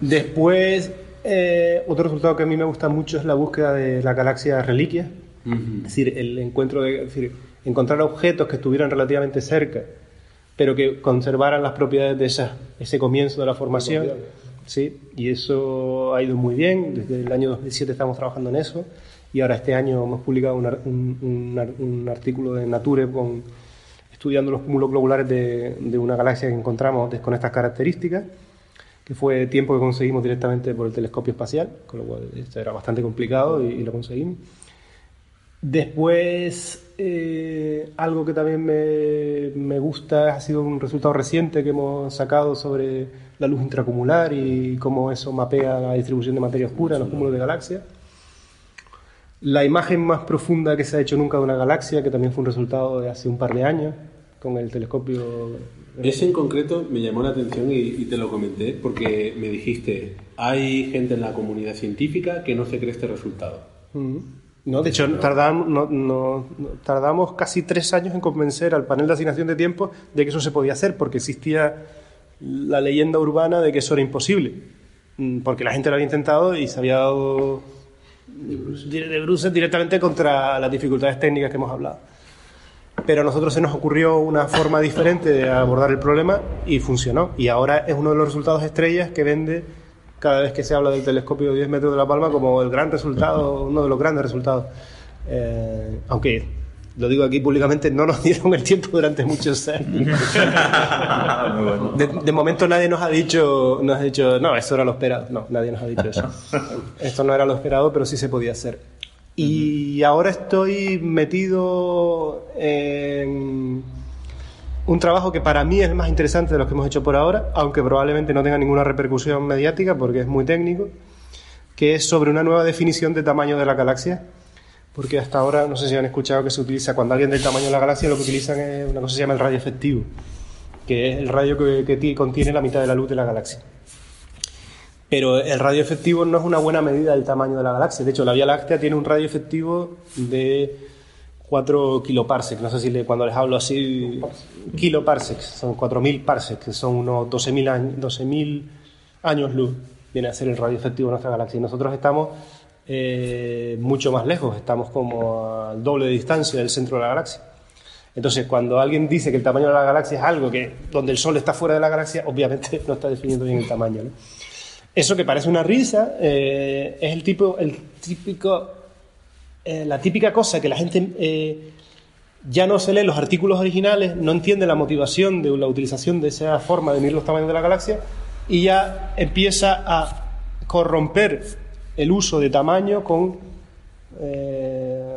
Después, eh, otro resultado que a mí me gusta mucho es la búsqueda de la galaxia reliquia. Es decir, el encuentro de, es decir, encontrar objetos que estuvieran relativamente cerca, pero que conservaran las propiedades de esa, ese comienzo de la formación. Sí, y eso ha ido muy bien. Desde el año 2007 estamos trabajando en eso. Y ahora este año hemos publicado un, un- un un artículo de Nature con, estudiando los cúmulos globulares de, de una galaxia que encontramos con estas características que fue tiempo que conseguimos directamente por el telescopio espacial, con lo cual esto era bastante complicado y, y lo conseguimos. Después, eh, algo que también me, me gusta ha sido un resultado reciente que hemos sacado sobre la luz intracumular y cómo eso mapea la distribución de materia oscura en los cúmulos de galaxias. La imagen más profunda que se ha hecho nunca de una galaxia, que también fue un resultado de hace un par de años, con el telescopio Ese en concreto me llamó la atención y, y te lo comenté porque me dijiste, hay gente en la comunidad científica que no se cree este resultado. No, de hecho, tardamos, no- no- tardamos casi tres años en convencer al panel de asignación de tiempo de que eso se podía hacer, porque existía la leyenda urbana de que eso era imposible. Mm, Porque la gente lo había intentado y se había dado de bruces directamente contra las dificultades técnicas que hemos hablado. Pero a nosotros se nos ocurrió una forma diferente de abordar el problema y funcionó. Y ahora es uno de los resultados estrellas que vende cada vez que se habla del telescopio de 10 metros de La Palma como el gran resultado, uno de los grandes resultados. Eh, aunque, lo digo aquí públicamente, no nos dieron el tiempo durante muchos años. De, de momento nadie nos ha dicho, nos ha dicho, no, eso era lo esperado. No, nadie nos ha dicho eso. Esto no era lo esperado, pero sí se podía hacer. Y ahora estoy metido en un trabajo que para mí es el más interesante de los que hemos hecho por ahora, aunque probablemente no tenga ninguna repercusión mediática porque es muy técnico, que es sobre una nueva definición de tamaño de la galaxia. Porque hasta ahora, no sé si han escuchado que se utiliza, cuando alguien del tamaño de la galaxia, lo que utilizan es una cosa que se llama el radio efectivo, que es el radio que, que ti- contiene la mitad de la luz de la galaxia. Pero el radio efectivo no es una buena medida del tamaño de la galaxia. De hecho, la Vía Láctea tiene un radio efectivo de 4 kiloparsecs. No sé si le- cuando les hablo así, kiloparsecs, son 4.000 parsecs, que son unos 12.000 años, 12.000 años luz. Viene a ser el radio efectivo de nuestra galaxia. Y nosotros estamos eh, mucho más lejos, estamos como al doble de distancia del centro de la galaxia. Entonces, cuando alguien dice que el tamaño de la galaxia es algo que donde el Sol está fuera de la galaxia, obviamente no está definiendo bien el tamaño. Eso que parece una risa eh, es el tipo, el típico, eh, la típica cosa que la gente eh, ya no se lee los artículos originales, no entiende la motivación de la utilización de esa forma de medir los tamaños de la galaxia y ya empieza a corromper el uso de tamaño con eh,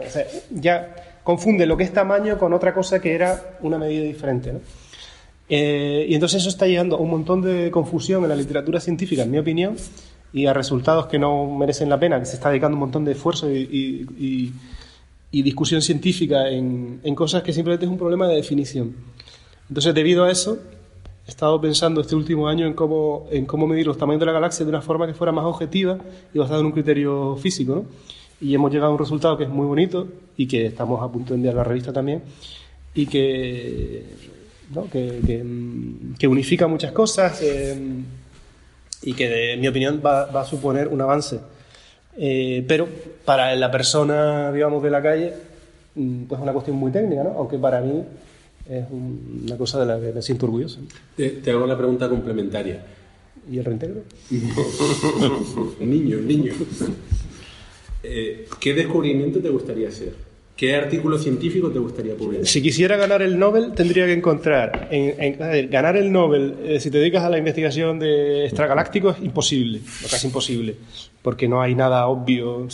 ya confunde lo que es tamaño con otra cosa que era una medida diferente. ¿no? Y entonces eso está llevando a un montón de confusión en la literatura científica, en mi opinión, y a resultados que no merecen la pena, que se está dedicando un montón de esfuerzo y, y- y- y discusión científica en, en cosas que simplemente es un problema de definición. Entonces, debido a eso, he estado pensando este último año en cómo, en cómo medir los tamaños de la galaxia de una forma que fuera más objetiva y basada en un criterio físico. ¿no? Y hemos llegado a un resultado que es muy bonito y que estamos a punto de enviar a la revista también y que ¿no? que, que, que unifica muchas cosas eh, y que, en mi opinión, va, va a suponer un avance. Eh, pero para la persona, digamos, de la calle, mm, pues es una cuestión muy técnica, ¿no? aunque para mí es un- una cosa de la que me siento orgulloso. Te, te hago la pregunta complementaria. ¿Y el reintegro? niño, niño. Eh, ¿Qué descubrimiento te gustaría hacer? ¿Qué artículo científico te gustaría publicar? Si quisiera ganar el Nobel, tendría que encontrar. Ganar el Nobel, eh, si te dedicas a la investigación de extragalácticos, es imposible, o casi imposible, porque no hay nada obvio.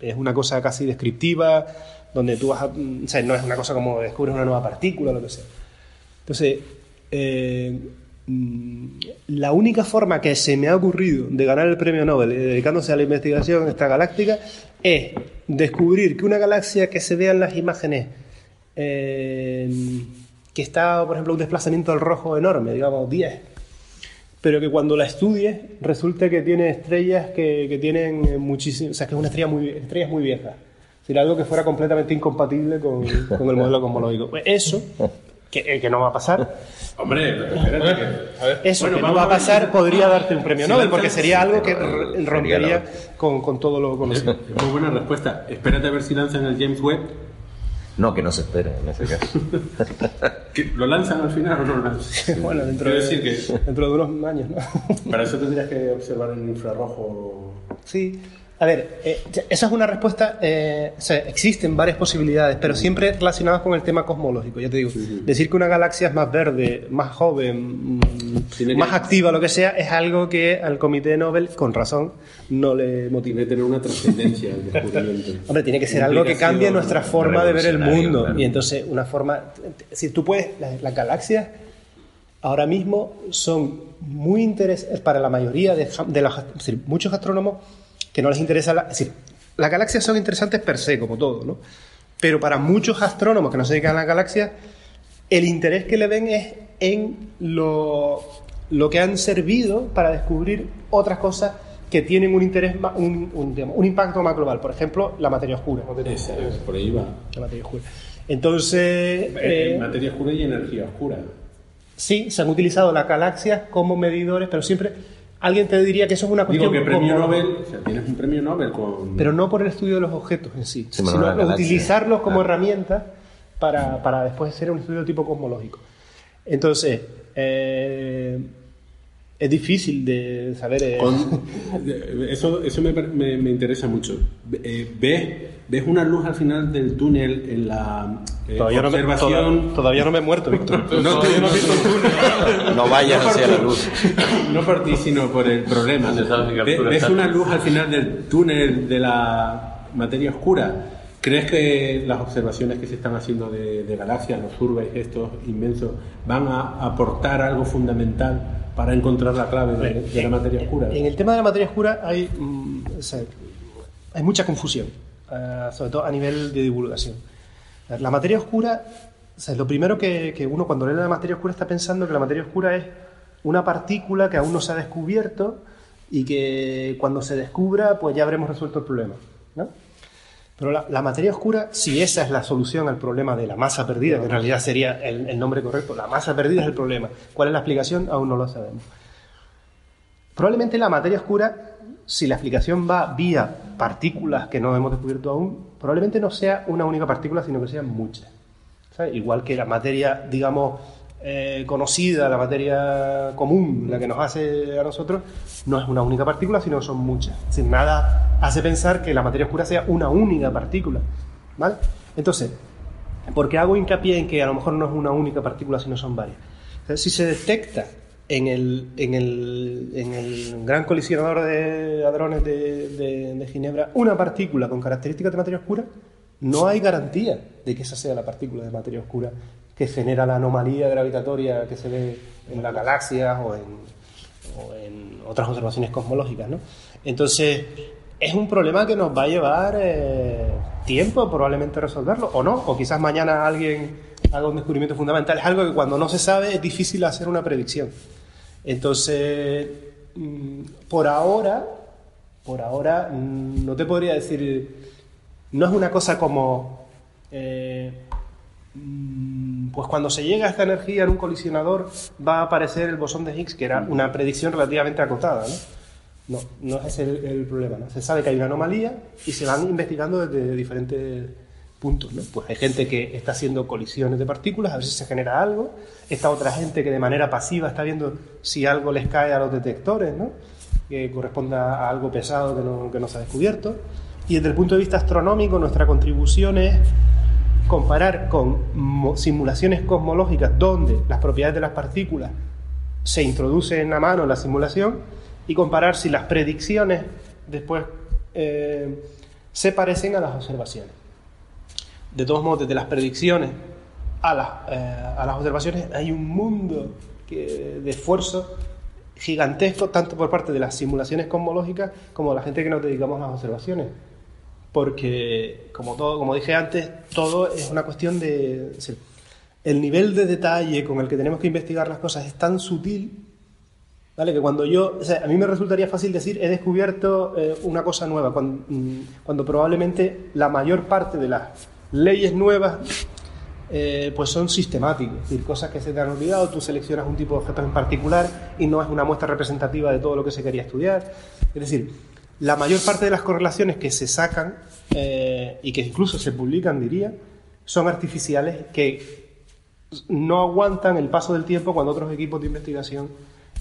es una cosa casi descriptiva, donde tú vas a. mm, O sea, no es una cosa como descubres una nueva partícula lo que sea. Entonces, eh, la única forma que se me ha ocurrido de ganar el premio Nobel eh, dedicándose a la investigación extragaláctica es descubrir que una galaxia que se vea en las imágenes eh, que está, por ejemplo, un desplazamiento al rojo enorme, digamos 10, pero que cuando la estudies resulta que tiene estrellas que, tienen muchísimo, o sea, que es una estrella muy, estrellas muy viejas. Es decir, algo que fuera completamente incompatible con, con el modelo cosmológico. Pues eso, que, eh, que no va a pasar, Hombre, pero espérate que- eso Bueno, que no va a pasar podría darte un premio Nobel, porque sería algo que rompería con, con todo lo conocido. Muy buena respuesta. Espérate a ver si lanzan el James Webb. No, que no se espere en ese caso. ¿Que ¿Lo lanzan al final o no lo lanzan? bueno, dentro Quiero de, decir que dentro de unos años, ¿no? para eso tendrías que observar en infrarrojo. Sí. A ver, eh, esa es una respuesta. eh, o sea, existen varias posibilidades, pero siempre relacionadas con el tema cosmológico. Ya te digo, decir que una galaxia es más verde, más joven, Tiene que- más activa, lo que sea, es algo que al Comité Nobel, con razón, no le motiva. Tiene que tener una trascendencia descubrimiento. Hombre, tiene que ser algo que cambie nuestra forma de ver el mundo. claro. Y entonces, una forma. Si tú puedes. Las, las galaxias ahora mismo son muy interesantes para la mayoría de, de los. Decir, muchos astrónomos que no les interesa. La, es decir, las galaxias son interesantes per se, como todo, ¿no? Pero para muchos astrónomos que no se dedican a las galaxias, el interés que le ven es en lo, lo que han servido para descubrir otras cosas que tienen un interés, un, un, digamos, un impacto más global. Por ejemplo, la materia oscura. Por ahí va. La materia oscura. Entonces, Eh, eh, materia oscura y energía oscura. sí, se han utilizado las galaxias como medidores, pero siempre alguien te diría que eso es una Digo cuestión. que premio como- Nobel, o sea, tienes un premio Nobel con. Pero no por el estudio de los objetos en sí, sino galaxia. utilizarlos como Ah. herramienta para, para después hacer un estudio tipo cosmológico. Entonces, eh, es difícil de saber. eh, Con- eso eso me, me- me interesa mucho. Eh, ¿ves, ¿Ves una luz al final del túnel en la eh, todavía, no me, observación? toda- todavía no me he muerto, Víctor. No, Todavía no he visto el túnel. No vayas por hacia la luz. No por ti, sino por el problema. ¿Dónde sabes qué Ve- altura ¿Ves está? una luz al final del túnel de la materia oscura? ¿Crees que las observaciones que se están haciendo de, de galaxias, los surveys estos inmensos, van a aportar algo fundamental para encontrar la clave de, de la materia oscura? En el tema de la materia oscura hay, mm, o sea, hay mucha confusión, eh, sobre todo a nivel de divulgación. La materia oscura, o sea, lo primero que, que uno cuando lee la materia oscura está pensando que la materia oscura es una partícula que aún no se ha descubierto y que cuando se descubra pues ya habremos resuelto el problema. ¿no? Pero la, materia oscura, si esa es la solución al problema de la masa perdida, que en realidad sería el, el nombre correcto, la masa perdida es el problema. ¿Cuál es la explicación? Aún no lo sabemos. Probablemente la materia oscura, si la explicación va vía partículas que no hemos descubierto aún, probablemente no sea una única partícula, sino que sean muchas. Igual que la materia, digamos, eh, conocida, la materia común, la que nos hace a nosotros, no es una única partícula, sino son muchas. Decir, nada hace pensar que la materia oscura sea una única partícula. ¿Vale? Entonces, ¿por qué hago hincapié en que a lo mejor no es una única partícula, sino son varias? Si se detecta en el, en el, en el gran colisionador de hadrones de Ginebra una partícula con características de materia oscura, no hay garantía de que esa sea la partícula de materia oscura que genera la anomalía gravitatoria que se ve en las galaxias o en, otras observaciones cosmológicas. ¿no? Entonces, es un problema que nos va a llevar eh, tiempo probablemente resolverlo, o no, o quizás mañana alguien haga un descubrimiento fundamental. Es algo que cuando no se sabe es difícil hacer una predicción. Entonces, mm, por ahora, por ahora, mm, no te podría decir, no es una cosa como, eh, mm, pues cuando se llega a esta energía en un colisionador va a aparecer el bosón de Higgs, que era una predicción relativamente acotada, ¿no? No, es el, el problema, ¿no? Se sabe que hay una anomalía y se van investigando desde diferentes puntos, ¿no? Pues hay gente que está haciendo colisiones de partículas, a ver si se genera algo. Esta otra gente que de manera pasiva está viendo si algo les cae a los detectores, ¿no? Que corresponda a algo pesado que no, que no se ha descubierto. Y desde el punto de vista astronómico, nuestra contribución es comparar con simulaciones cosmológicas donde las propiedades de las partículas se introducen a mano en la simulación y comparar si las predicciones después eh, se parecen a las observaciones. De todos modos, desde las predicciones a las, eh, a las observaciones hay un mundo que- de esfuerzo gigantesco, tanto por parte de las simulaciones cosmológicas como de la gente que nos dedicamos a las observaciones. Porque, como, todo, como dije antes, todo es una cuestión de... es decir, el nivel de detalle con el que tenemos que investigar las cosas es tan sutil ¿Vale? Que cuando yo, o sea, a mí me resultaría fácil decir, he descubierto eh, una cosa nueva, cuando, mm, cuando probablemente la mayor parte de las leyes nuevas eh, pues son sistemáticas, es decir, cosas que se te han olvidado, tú seleccionas un tipo de objetos en particular y no es una muestra representativa de todo lo que se quería estudiar. Es decir, la mayor parte de las correlaciones que se sacan eh, y que incluso se publican, diría, son artificiales que no aguantan el paso del tiempo cuando otros equipos de investigación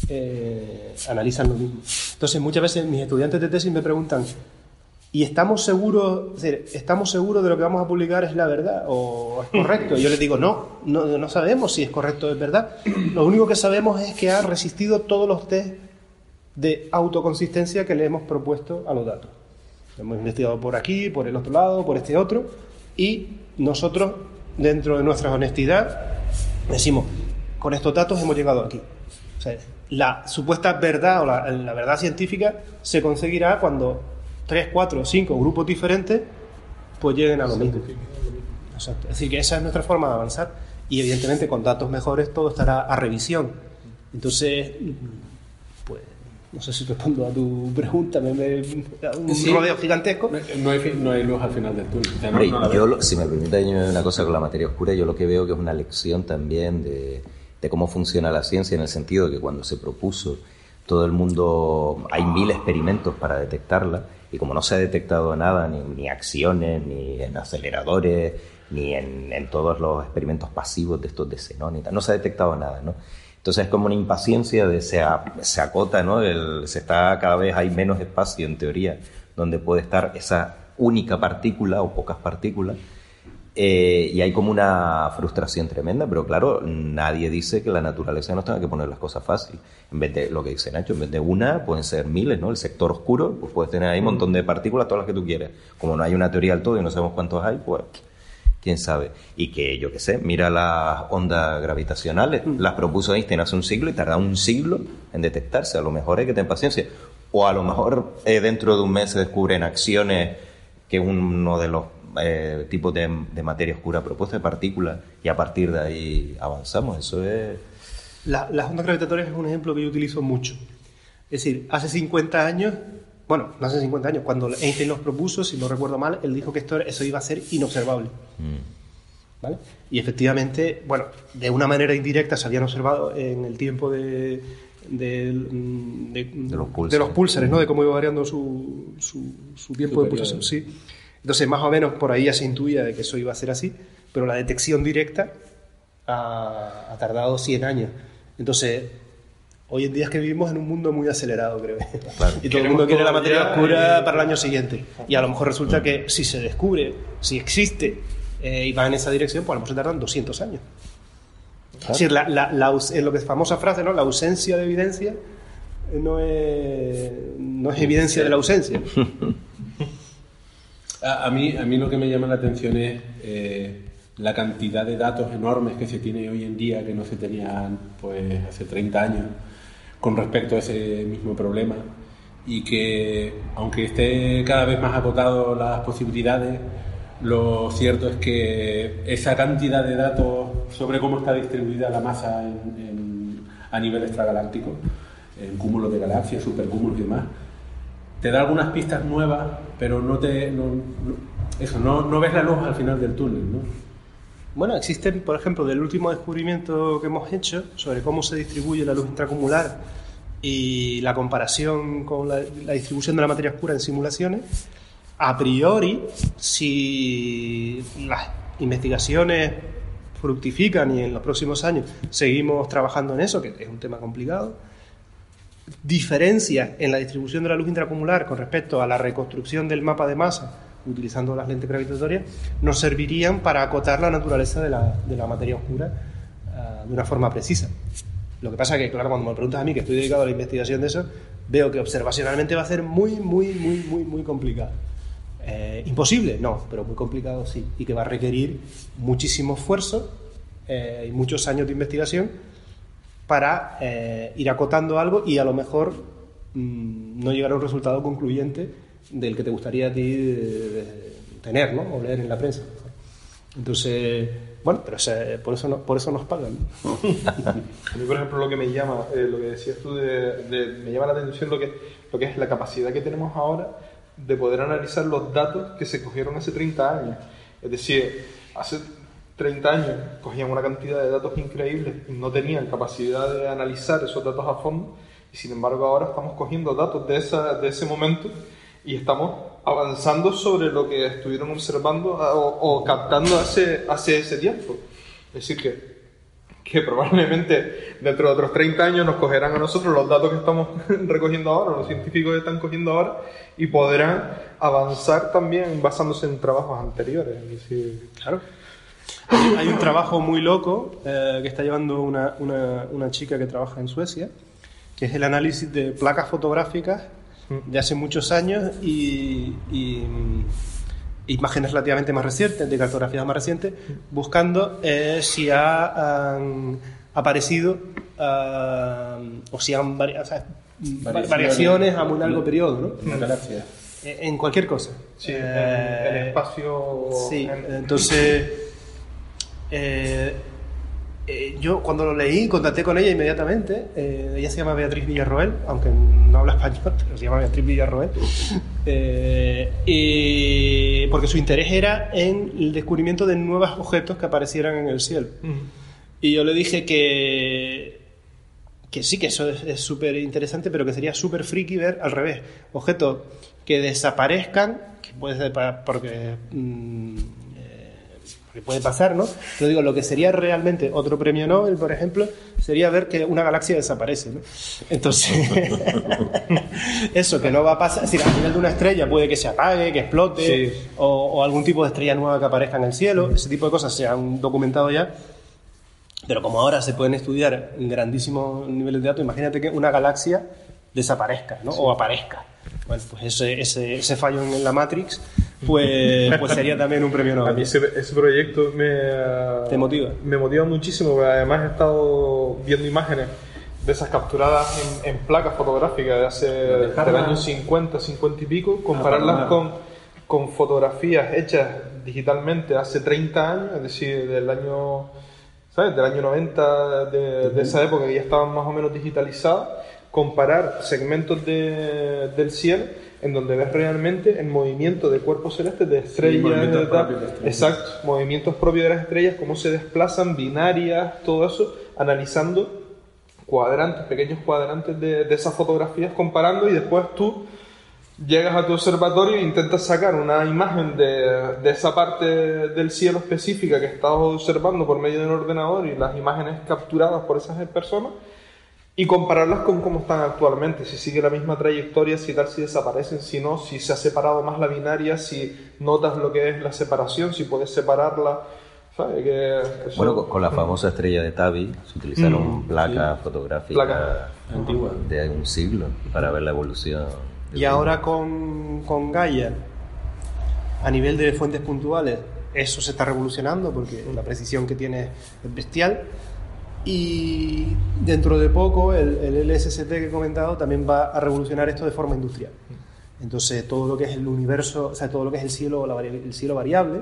eh, analizan lo mismo. Entonces, muchas veces mis estudiantes de tesis me preguntan, ¿y estamos seguros, estamos seguros de lo que vamos a publicar es la verdad o es correcto? Y yo les digo, no, no, no sabemos si es correcto o es verdad. Lo único que sabemos es que ha resistido todos los test de autoconsistencia que le hemos propuesto a los datos. Hemos investigado por aquí, por el otro lado, por este otro, y nosotros, dentro de nuestra honestidad, decimos, con estos datos hemos llegado aquí. O sea, la supuesta verdad o la, la verdad científica se conseguirá cuando tres, cuatro, cinco grupos diferentes pues lleguen a lo mismo. Exacto. Es decir, que esa es nuestra forma de avanzar y evidentemente con datos mejores todo estará a revisión. Entonces, no sé si respondo a tu pregunta, me, me- un Sí. rodeo gigantesco. No hay, no hay luz al final del túnel. No- no yo, lo- si me permite una cosa con la materia oscura, yo lo que veo que es una lección también de, de cómo funciona la ciencia en el sentido de que cuando se propuso todo el mundo, hay mil experimentos para detectarla y como no se ha detectado nada, ni, ni acciones, ni en aceleradores, ni en, en todos los experimentos pasivos de estos de xenón y tal, no se ha detectado nada, ¿no? Entonces es como una impaciencia de se, a- se acota, ¿no? El- se está cada vez hay menos espacio en teoría donde puede estar esa única partícula o pocas partículas eh, y hay como una frustración tremenda, pero claro, nadie dice que la naturaleza nos tenga que poner las cosas fácil. En vez de lo que dice Nacho, en vez de una, pueden ser miles, ¿no? El sector oscuro, pues puedes tener ahí un montón de partículas, todas las que tú quieras. Como no hay una teoría del todo y no sabemos cuántos hay, pues quién sabe. Y que, yo qué sé, mira las ondas gravitacionales, las propuso Einstein hace un siglo y tarda un siglo en detectarse. A lo mejor hay que tener paciencia. O a lo mejor eh, dentro de un mes se descubren acciones que uno de los eh, tipos de, de materia oscura propuesta de partículas y a partir de ahí avanzamos. Eso es... La- las ondas gravitatorias es un ejemplo que yo utilizo mucho. Es decir, hace 50 años, bueno, no hace 50 años, cuando Einstein los propuso, si no recuerdo mal, él dijo que esto, eso iba a ser inobservable. ¿vale? Y efectivamente, bueno, de una manera indirecta se habían observado en el tiempo de, de, mm, de- los púlsares, ¿no? De cómo iba variando su, su, su tiempo de pulsación. Sí. Entonces, más o menos por ahí ya se intuía de que eso iba a ser así, pero la detección directa ha, ha tardado 100 años. Entonces, hoy en día es que vivimos en un mundo muy acelerado, creo. Y todo el mundo quiere la materia oscura y- para el año siguiente. Y a lo mejor resulta que si se descubre, si existe eh, y va en esa dirección, pues a lo mejor se tardan 200 años. Es decir, la, la, la es lo que es famosa frase, ¿no? La ausencia de evidencia eh, no es, no es evidencia de la ausencia. A, a mí, a mí lo que me llama la atención es eh, la cantidad de datos enormes que se tiene hoy en día que no se tenían pues, hace 30 años con respecto a ese mismo problema y que aunque esté cada vez más acotado las posibilidades, lo cierto es que esa cantidad de datos sobre cómo está distribuida la masa a nivel extragaláctico, en cúmulos de galaxias, supercúmulos y demás, te da algunas pistas nuevas, pero no te. eso, no, no ves la luz al final del túnel, ¿no? Bueno, existen, por ejemplo, del último descubrimiento que hemos hecho sobre cómo se distribuye la luz intracumular y la comparación con la, distribución de la materia oscura en simulaciones, a priori, si las investigaciones fructifican y en los próximos años seguimos trabajando en eso, que es un tema complicado, diferencias en la distribución de la luz intracumular con respecto a la reconstrucción del mapa de masa utilizando las lentes gravitatorias nos servirían para acotar la naturaleza de la, de la materia oscura uh, de una forma precisa. Lo que pasa es que, claro, cuando me preguntas a mí, que estoy dedicado a la investigación de eso, veo que observacionalmente va a ser muy, muy, muy, muy, muy complicado. Eh, ¿Imposible? No, pero muy complicado sí. Y que va a requerir muchísimo esfuerzo eh, y muchos años de investigación para eh, ir acotando algo y a lo mejor mmm, no llegar a un resultado concluyente del que te gustaría a ti eh, tener ¿no? o leer en la prensa. Entonces, bueno, pero o sea, por, eso no, por eso nos pagan. a mí, por ejemplo, lo que me llama, eh, lo que decías tú, de, de, me llama la atención lo que, lo que es la capacidad que tenemos ahora de poder analizar los datos que se cogieron hace 30 años. Es decir, hace 30 años cogían una cantidad de datos increíbles y no tenían capacidad de analizar esos datos a fondo, y sin embargo ahora estamos cogiendo datos de, esa, de ese momento y estamos avanzando sobre lo que estuvieron observando o, o captando hace, hace ese tiempo. Es decir, que, que probablemente dentro de otros 30 años nos cogerán a nosotros los datos que estamos recogiendo ahora, los científicos están cogiendo ahora, y podrán avanzar también basándose en trabajos anteriores. Es decir, claro. Hay un trabajo muy loco eh, que está llevando una, una, una chica que trabaja en Suecia, que es el análisis de placas fotográficas de hace muchos años y, y imágenes relativamente más recientes, de cartografías más recientes, buscando eh, si ha um, aparecido uh, o si han vari o sea, variaciones, variaciones, a muy largo periodo, ¿no? En la galaxia. En cualquier cosa. Sí, eh, en el espacio. Sí, en... entonces. Eh, eh, yo cuando lo leí contacté con ella inmediatamente. Eh, ella se llama Beatriz Villarroel, aunque no habla español, pero se llama Beatriz Villarroel. Eh, y porque su interés era en el descubrimiento de nuevos objetos que aparecieran en el cielo. Uh -huh. Y yo le dije que, que sí, que eso es súper interesante, pero que sería súper friki ver al revés. Objetos que desaparezcan, que puede ser para, porque... Mmm, que puede pasar, ¿no? Pero digo, lo que sería realmente otro premio Nobel, por ejemplo, sería ver que una galaxia desaparece, ¿no? Entonces, eso que no va a pasar, es decir, a nivel de una estrella puede que se apague, que explote, sí. o, o, algún tipo de estrella nueva que aparezca en el cielo, ese tipo de cosas se han documentado ya. Pero como ahora se pueden estudiar en grandísimos niveles de datos, imagínate que una galaxia desaparezca, ¿no? Sí. O aparezca. Bueno, pues ese, ese, ese fallo en la Matrix pues, pues sería también un premio Nobel. A mí ese, ese proyecto me... ¿Te motiva? Me motiva muchísimo, porque además he estado viendo imágenes de esas capturadas en, en placas fotográficas de hace del año 50, 50 y pico, compararlas ah, con, con fotografías hechas digitalmente hace 30 años, es decir, del año, ¿sabes? Del año 90, de, de esa época que ya estaban más o menos digitalizadas, comparar segmentos de, del cielo en donde ves realmente el movimiento de cuerpos celestes de estrellas, sí, movimientos de, propios de estrellas. exacto, movimientos propios de las estrellas, cómo se desplazan, binarias, todo eso, analizando cuadrantes, pequeños cuadrantes de, de esas fotografías, comparando y después tú llegas a tu observatorio e intentas sacar una imagen de, de, esa parte del cielo específica que estás observando por medio de un ordenador y las imágenes capturadas por esas personas y compararlas con cómo están actualmente, si sigue la misma trayectoria, si tal, si desaparecen, si no, si se ha separado más la binaria, si notas lo que es la separación, si puedes separarla. ¿sabes? Que eso... Bueno, con, con, la famosa estrella de Tabi se utilizaron mm, placas sí. fotográficas Placa antiguas de un siglo para ver la evolución. Y ahora con, con Gaia, a nivel de fuentes puntuales, eso se está revolucionando porque la precisión que tiene es bestial y dentro de poco el, el, LSST que he comentado también va a revolucionar esto de forma industrial. Entonces todo lo que es el universo, o sea, todo lo que es el cielo, la el cielo variable,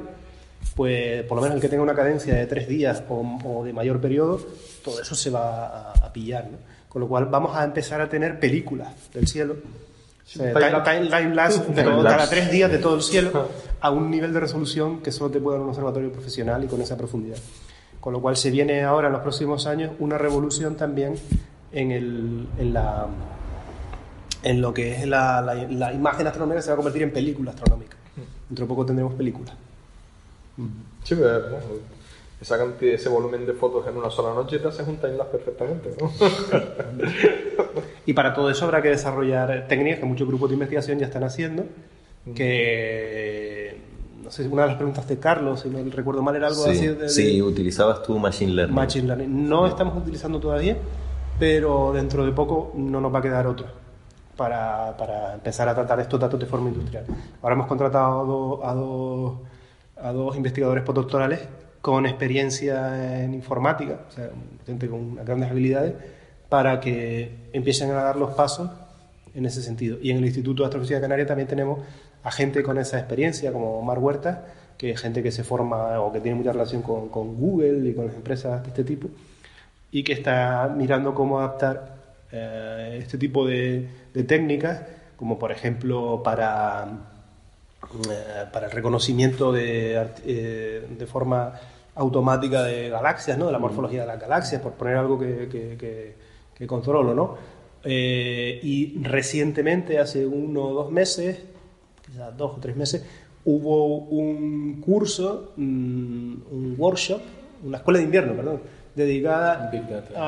pues por lo menos el que tenga una cadencia de tres días o, o de mayor periodo, todo eso se va a, a pillar. ¿no? Con lo cual vamos a empezar a tener películas del cielo O sea, Time time, lapse. time- cada tres días de todo el cielo a un nivel de resolución que solo te puede dar un observatorio profesional y con esa profundidad. Con lo cual se viene ahora en los próximos años una revolución también en, el, en, la, en lo que es la, la- la imagen astronómica se va a convertir en película astronómica. Dentro de poco tendremos películas. Sí, pero bueno, esa cantidad, ese volumen de fotos en una sola noche te haces un timelapse perfectamente, ¿no? Y para todo eso habrá que desarrollar técnicas que muchos grupos de investigación ya están haciendo. Que, no sé, una de las preguntas de Carlos, si no recuerdo mal, era algo Sí, así de, de sí, utilizabas tú Machine Learning. Machine Learning. No estamos utilizando todavía, pero dentro de poco no nos va a quedar otra para, para empezar a tratar estos datos de forma industrial. Ahora hemos contratado a dos, a dos, a dos investigadores postdoctorales con experiencia en informática, o sea, gente con grandes habilidades, para que empiecen a dar los pasos en ese sentido. Y en el Instituto de Astrofísica Canaria también tenemos a gente con esa experiencia, como Omar Huerta, que es gente que se forma o que tiene mucha relación con, con Google y con las empresas de este tipo, y que está mirando cómo adaptar eh, este tipo de, de técnicas, como por ejemplo para, eh, para el reconocimiento de, eh, de forma automática de galaxias, ¿no? de la morfología de las galaxias, por poner algo que, que, que- que controlo. ¿no? Eh, y recientemente, hace uno o dos meses, quizás dos o tres meses, hubo un curso, mm, un workshop, una escuela de invierno, perdón, dedicada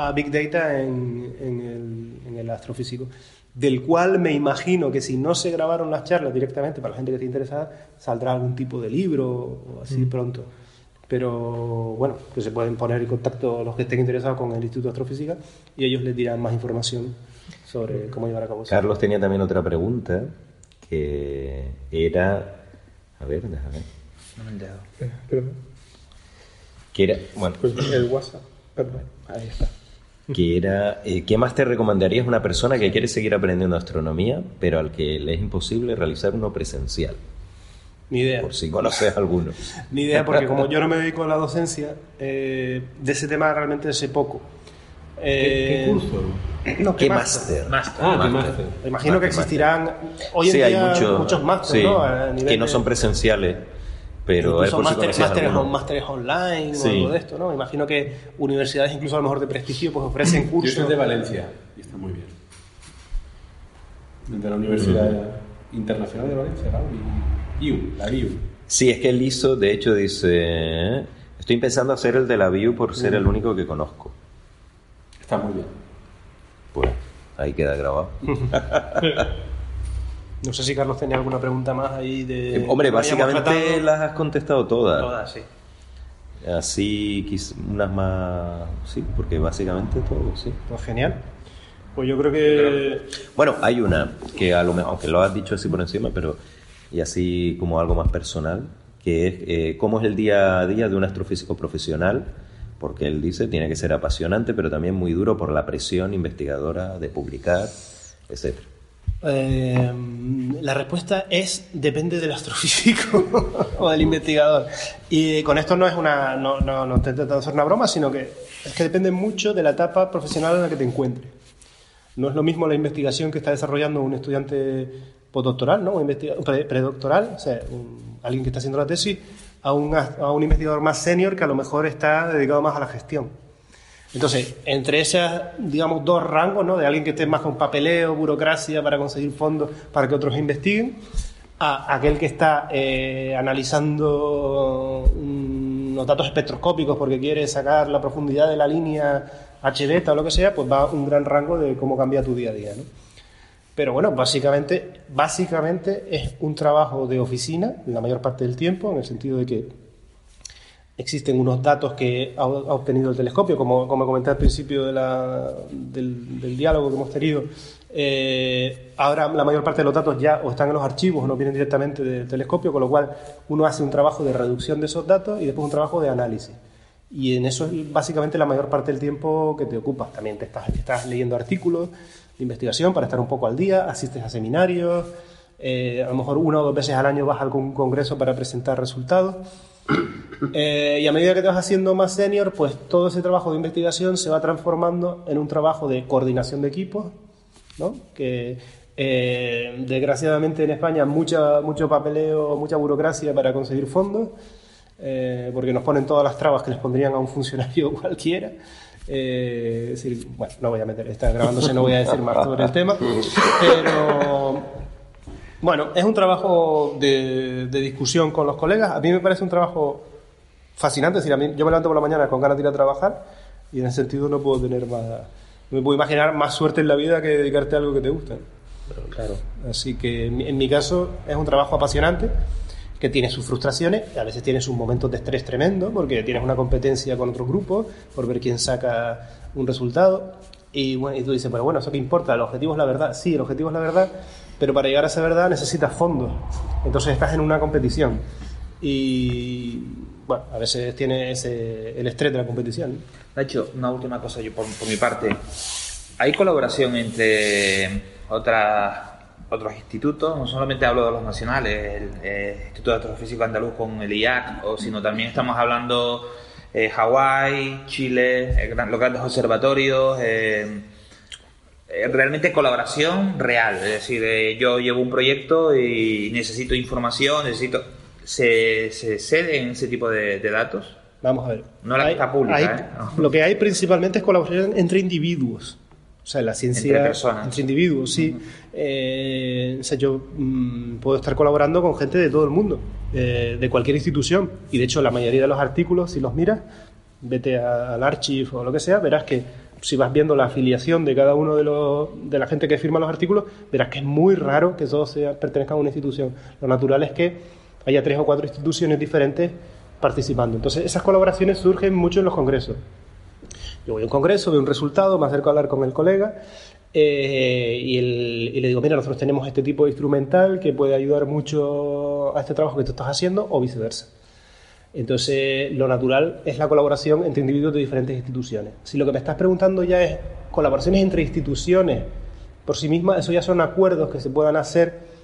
a Big Data en, en el, en el astrofísico, del cual me imagino que si no se grabaron las charlas directamente para la gente que esté interesada, saldrá algún tipo de libro o así Mm. pronto. Pero bueno, que se pueden poner en contacto los que estén interesados con el Instituto de Astrofísica y ellos les dirán más información sobre cómo llevar a cabo eso. Carlos tenía también otra pregunta que era. A ver, déjame ver. No me he enterado. Perdón. Que era. Bueno, Pues el WhatsApp, perdón. Ahí está. que era. eh, ¿Qué más te recomendarías a una persona que quiere seguir aprendiendo astronomía, pero al que le es imposible realizar uno presencial? Ni idea. Por si conoces alguno. Ni idea, porque como yo no me dedico a la docencia, eh, de ese tema realmente sé poco. Eh, qué curso? No, ¿Qué máster? máster? Ah, qué Máster. imagino que Máster, existirán hoy en sí, día hay mucho- muchos másteres, que no son presenciales, pero incluso másteres, online o Sí. algo de esto, ¿no? Imagino que universidades, incluso a lo mejor de prestigio, pues ofrecen Yo cursos. soy de Valencia y está muy bien. De la Universidad Internacional de Valencia, ¿no? Y IU, la IU. Sí, es que él hizo, de hecho, dice: Estoy empezando a hacer el de la View por ser el único que conozco. Está muy bien. Pues ahí queda grabado. No sé si Carlos tenía alguna pregunta más ahí de. Eh, Hombre, básicamente las has contestado todas. Todas, sí. Así, quiz- unas más. Sí, porque básicamente todo, sí. Pues genial. Pues yo creo que. Bueno, hay una que a lo mejor, aunque lo has dicho así por encima, pero y así como algo más personal, que es eh, cómo es el día a día de un astrofísico profesional, porque él dice tiene que ser apasionante, pero también muy duro por la presión investigadora de publicar, etcétera. Eh, la respuesta es depende del astrofísico o del investigador. Y con esto no es una no, no, no estoy tratando de hacer una broma, sino que es que depende mucho de la etapa profesional en la que te encuentres. No es lo mismo la investigación que está desarrollando un estudiante postdoctoral, ¿no? Un predoctoral, o sea, un- alguien que está haciendo la tesis, a un, a un investigador más senior que a lo mejor está dedicado más a la gestión. Entonces, entre esas, digamos, dos rangos, ¿no? De alguien que esté más con papeleo, burocracia para conseguir fondos para que otros investiguen, a aquel que está eh, analizando mm, unos datos espectroscópicos porque quiere sacar la profundidad de la línea H beta o lo que sea, pues va un gran rango de cómo cambia tu día a día, ¿no? Pero bueno, básicamente, básicamente es un trabajo de oficina la mayor parte del tiempo, en el sentido de que existen unos datos que ha, obtenido el telescopio, como, como comenté al principio del diálogo que hemos tenido. Eh, ahora la mayor parte de los datos ya o están en los archivos o no vienen directamente del telescopio, con lo cual uno hace un trabajo de reducción de esos datos y después un trabajo de análisis. Y en eso es básicamente la mayor parte del tiempo que te ocupas. También te estás, estás leyendo artículos de investigación para estar un poco al día, asistes a seminarios, eh, a lo mejor una o dos veces al año vas a algún congreso para presentar resultados. Eh, y a medida que te vas haciendo más senior, pues todo ese trabajo de investigación se va transformando en un trabajo de coordinación de equipos, ¿no? que Eh, desgraciadamente en España mucha, mucho papeleo, mucha burocracia para conseguir fondos, porque nos ponen todas las trabas que les pondrían a un funcionario cualquiera. Eh, es decir, bueno, no voy a meter, está grabándose, no voy a decir más sobre el tema, pero bueno, es un trabajo de, de discusión con los colegas. A mí me parece un trabajo fascinante, es decir, a mí, yo me levanto por la mañana con ganas de ir a trabajar y en ese sentido no puedo tener más, no me puedo imaginar más suerte en la vida que dedicarte a algo que te gusta. Claro. Así que en mi, en mi caso es un trabajo apasionante que tiene sus frustraciones, a veces tiene sus momentos de estrés tremendo porque tienes una competencia con otros grupos por ver quién saca un resultado y, bueno, y tú dices, pero bueno, ¿eso qué importa? ¿El objetivo es la verdad? Sí, el objetivo es la verdad, pero para llegar a esa verdad necesitas fondos. Entonces estás en una competición y, bueno, a veces tiene ese, el estrés de la competición. Nacho, una última cosa yo por, por mi parte. ¿Hay colaboración entre otras otros institutos? No solamente hablo de los nacionales, el eh, Instituto de Astrofísica Andaluz con el IAC, o, sino también estamos hablando eh, Hawái, Chile, gran- los grandes observatorios. eh, eh, realmente colaboración real, es decir, eh, yo llevo un proyecto y necesito información, necesito... ¿Se, se ceden ese tipo de, de datos? Vamos a ver. No la que está pública, Hay- ¿eh? Lo que hay principalmente es colaboración entre individuos. O sea, la ciencia. Entre personas. Entre individuos, sí. Eh, o sea, yo mm, puedo estar colaborando con gente de todo el mundo, eh, de cualquier institución. Y de hecho, la mayoría de los artículos, si los miras, vete a- al Archive o lo que sea, verás que si vas viendo la afiliación de cada uno de, los, de la gente que firma los artículos, verás que es muy raro que todos sea- pertenezcan a una institución. Lo natural es que haya tres o cuatro instituciones diferentes participando. Entonces, esas colaboraciones surgen mucho en los congresos. Yo voy a un congreso, veo un resultado, me acerco a hablar con el colega eh, y, le digo, mira, nosotros tenemos este tipo de instrumental que puede ayudar mucho a este trabajo que tú estás haciendo o viceversa. Entonces, lo natural es la colaboración entre individuos de diferentes instituciones. Si lo que me estás preguntando ya es colaboraciones entre instituciones por sí mismas, eso ya son acuerdos que se puedan hacer.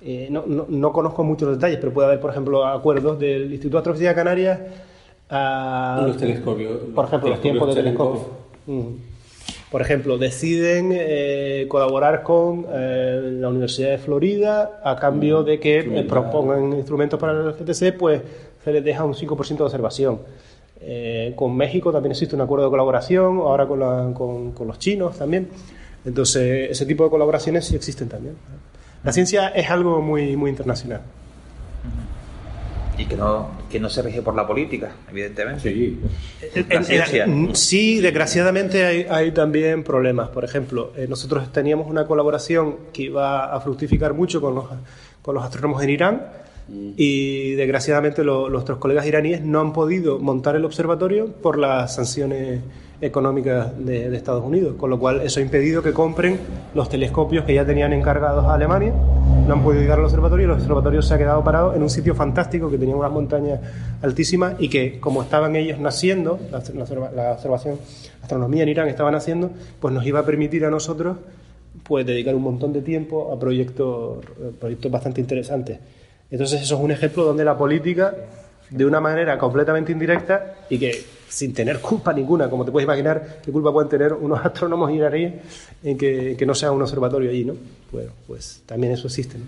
Eh, no conozco muchos los detalles, pero puede haber, por ejemplo, acuerdos del Instituto de Astrofísica de Canarias Los telescopios. por ejemplo, los tiempos de telescopio. Mm. Por ejemplo, deciden eh, colaborar con eh, la Universidad de Florida a cambio de que eh, propongan instrumentos para el GTC, pues se les deja un 5% de observación. Eh, con México también existe un acuerdo de colaboración, ahora con, la- con- con los chinos también. Entonces, ese tipo de colaboraciones sí existen también. La ciencia es algo muy, muy internacional. Y que no, que no se rige por la política, evidentemente. Sí. La ciencia. sí, desgraciadamente hay, hay también problemas. Por ejemplo, eh, nosotros teníamos una colaboración que iba a fructificar mucho con los, con los astrónomos en Irán y desgraciadamente lo- nuestros colegas iraníes no han podido montar el observatorio por las sanciones económicas de, de Estados Unidos, con lo cual eso ha impedido que compren los telescopios que ya tenían encargados a Alemania, no han podido llegar al observatorio y el observatorio se ha quedado parado en un sitio fantástico que tenía unas montañas altísimas y que como estaban ellos naciendo, la, la observa- la observación, la astronomía en Irán estaba naciendo, pues nos iba a permitir a nosotros pues dedicar un montón de tiempo a proyectos, proyectos bastante interesantes. Entonces eso es un ejemplo donde la política, de una manera completamente indirecta y que sin tener culpa ninguna, como te puedes imaginar, qué culpa pueden tener unos astrónomos iraníes en que, que no sea un observatorio allí, ¿no? Bueno, pues también eso existe, ¿no?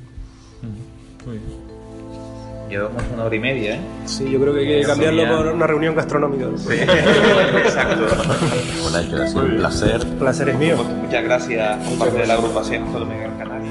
Llevamos una hora y media, ¿eh? Sí, yo creo que hay que cambiarlo por una reunión gastronómica. Exacto. Bueno, Nacho, ha sido un placer. El placer es mío. Muchas gracias por parte de la agrupación Astronomía Gran Canaria.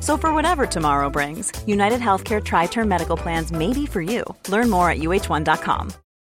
So, for whatever tomorrow brings, United Healthcare Tri Term Medical Plans may be for you. Learn more at uh1.com.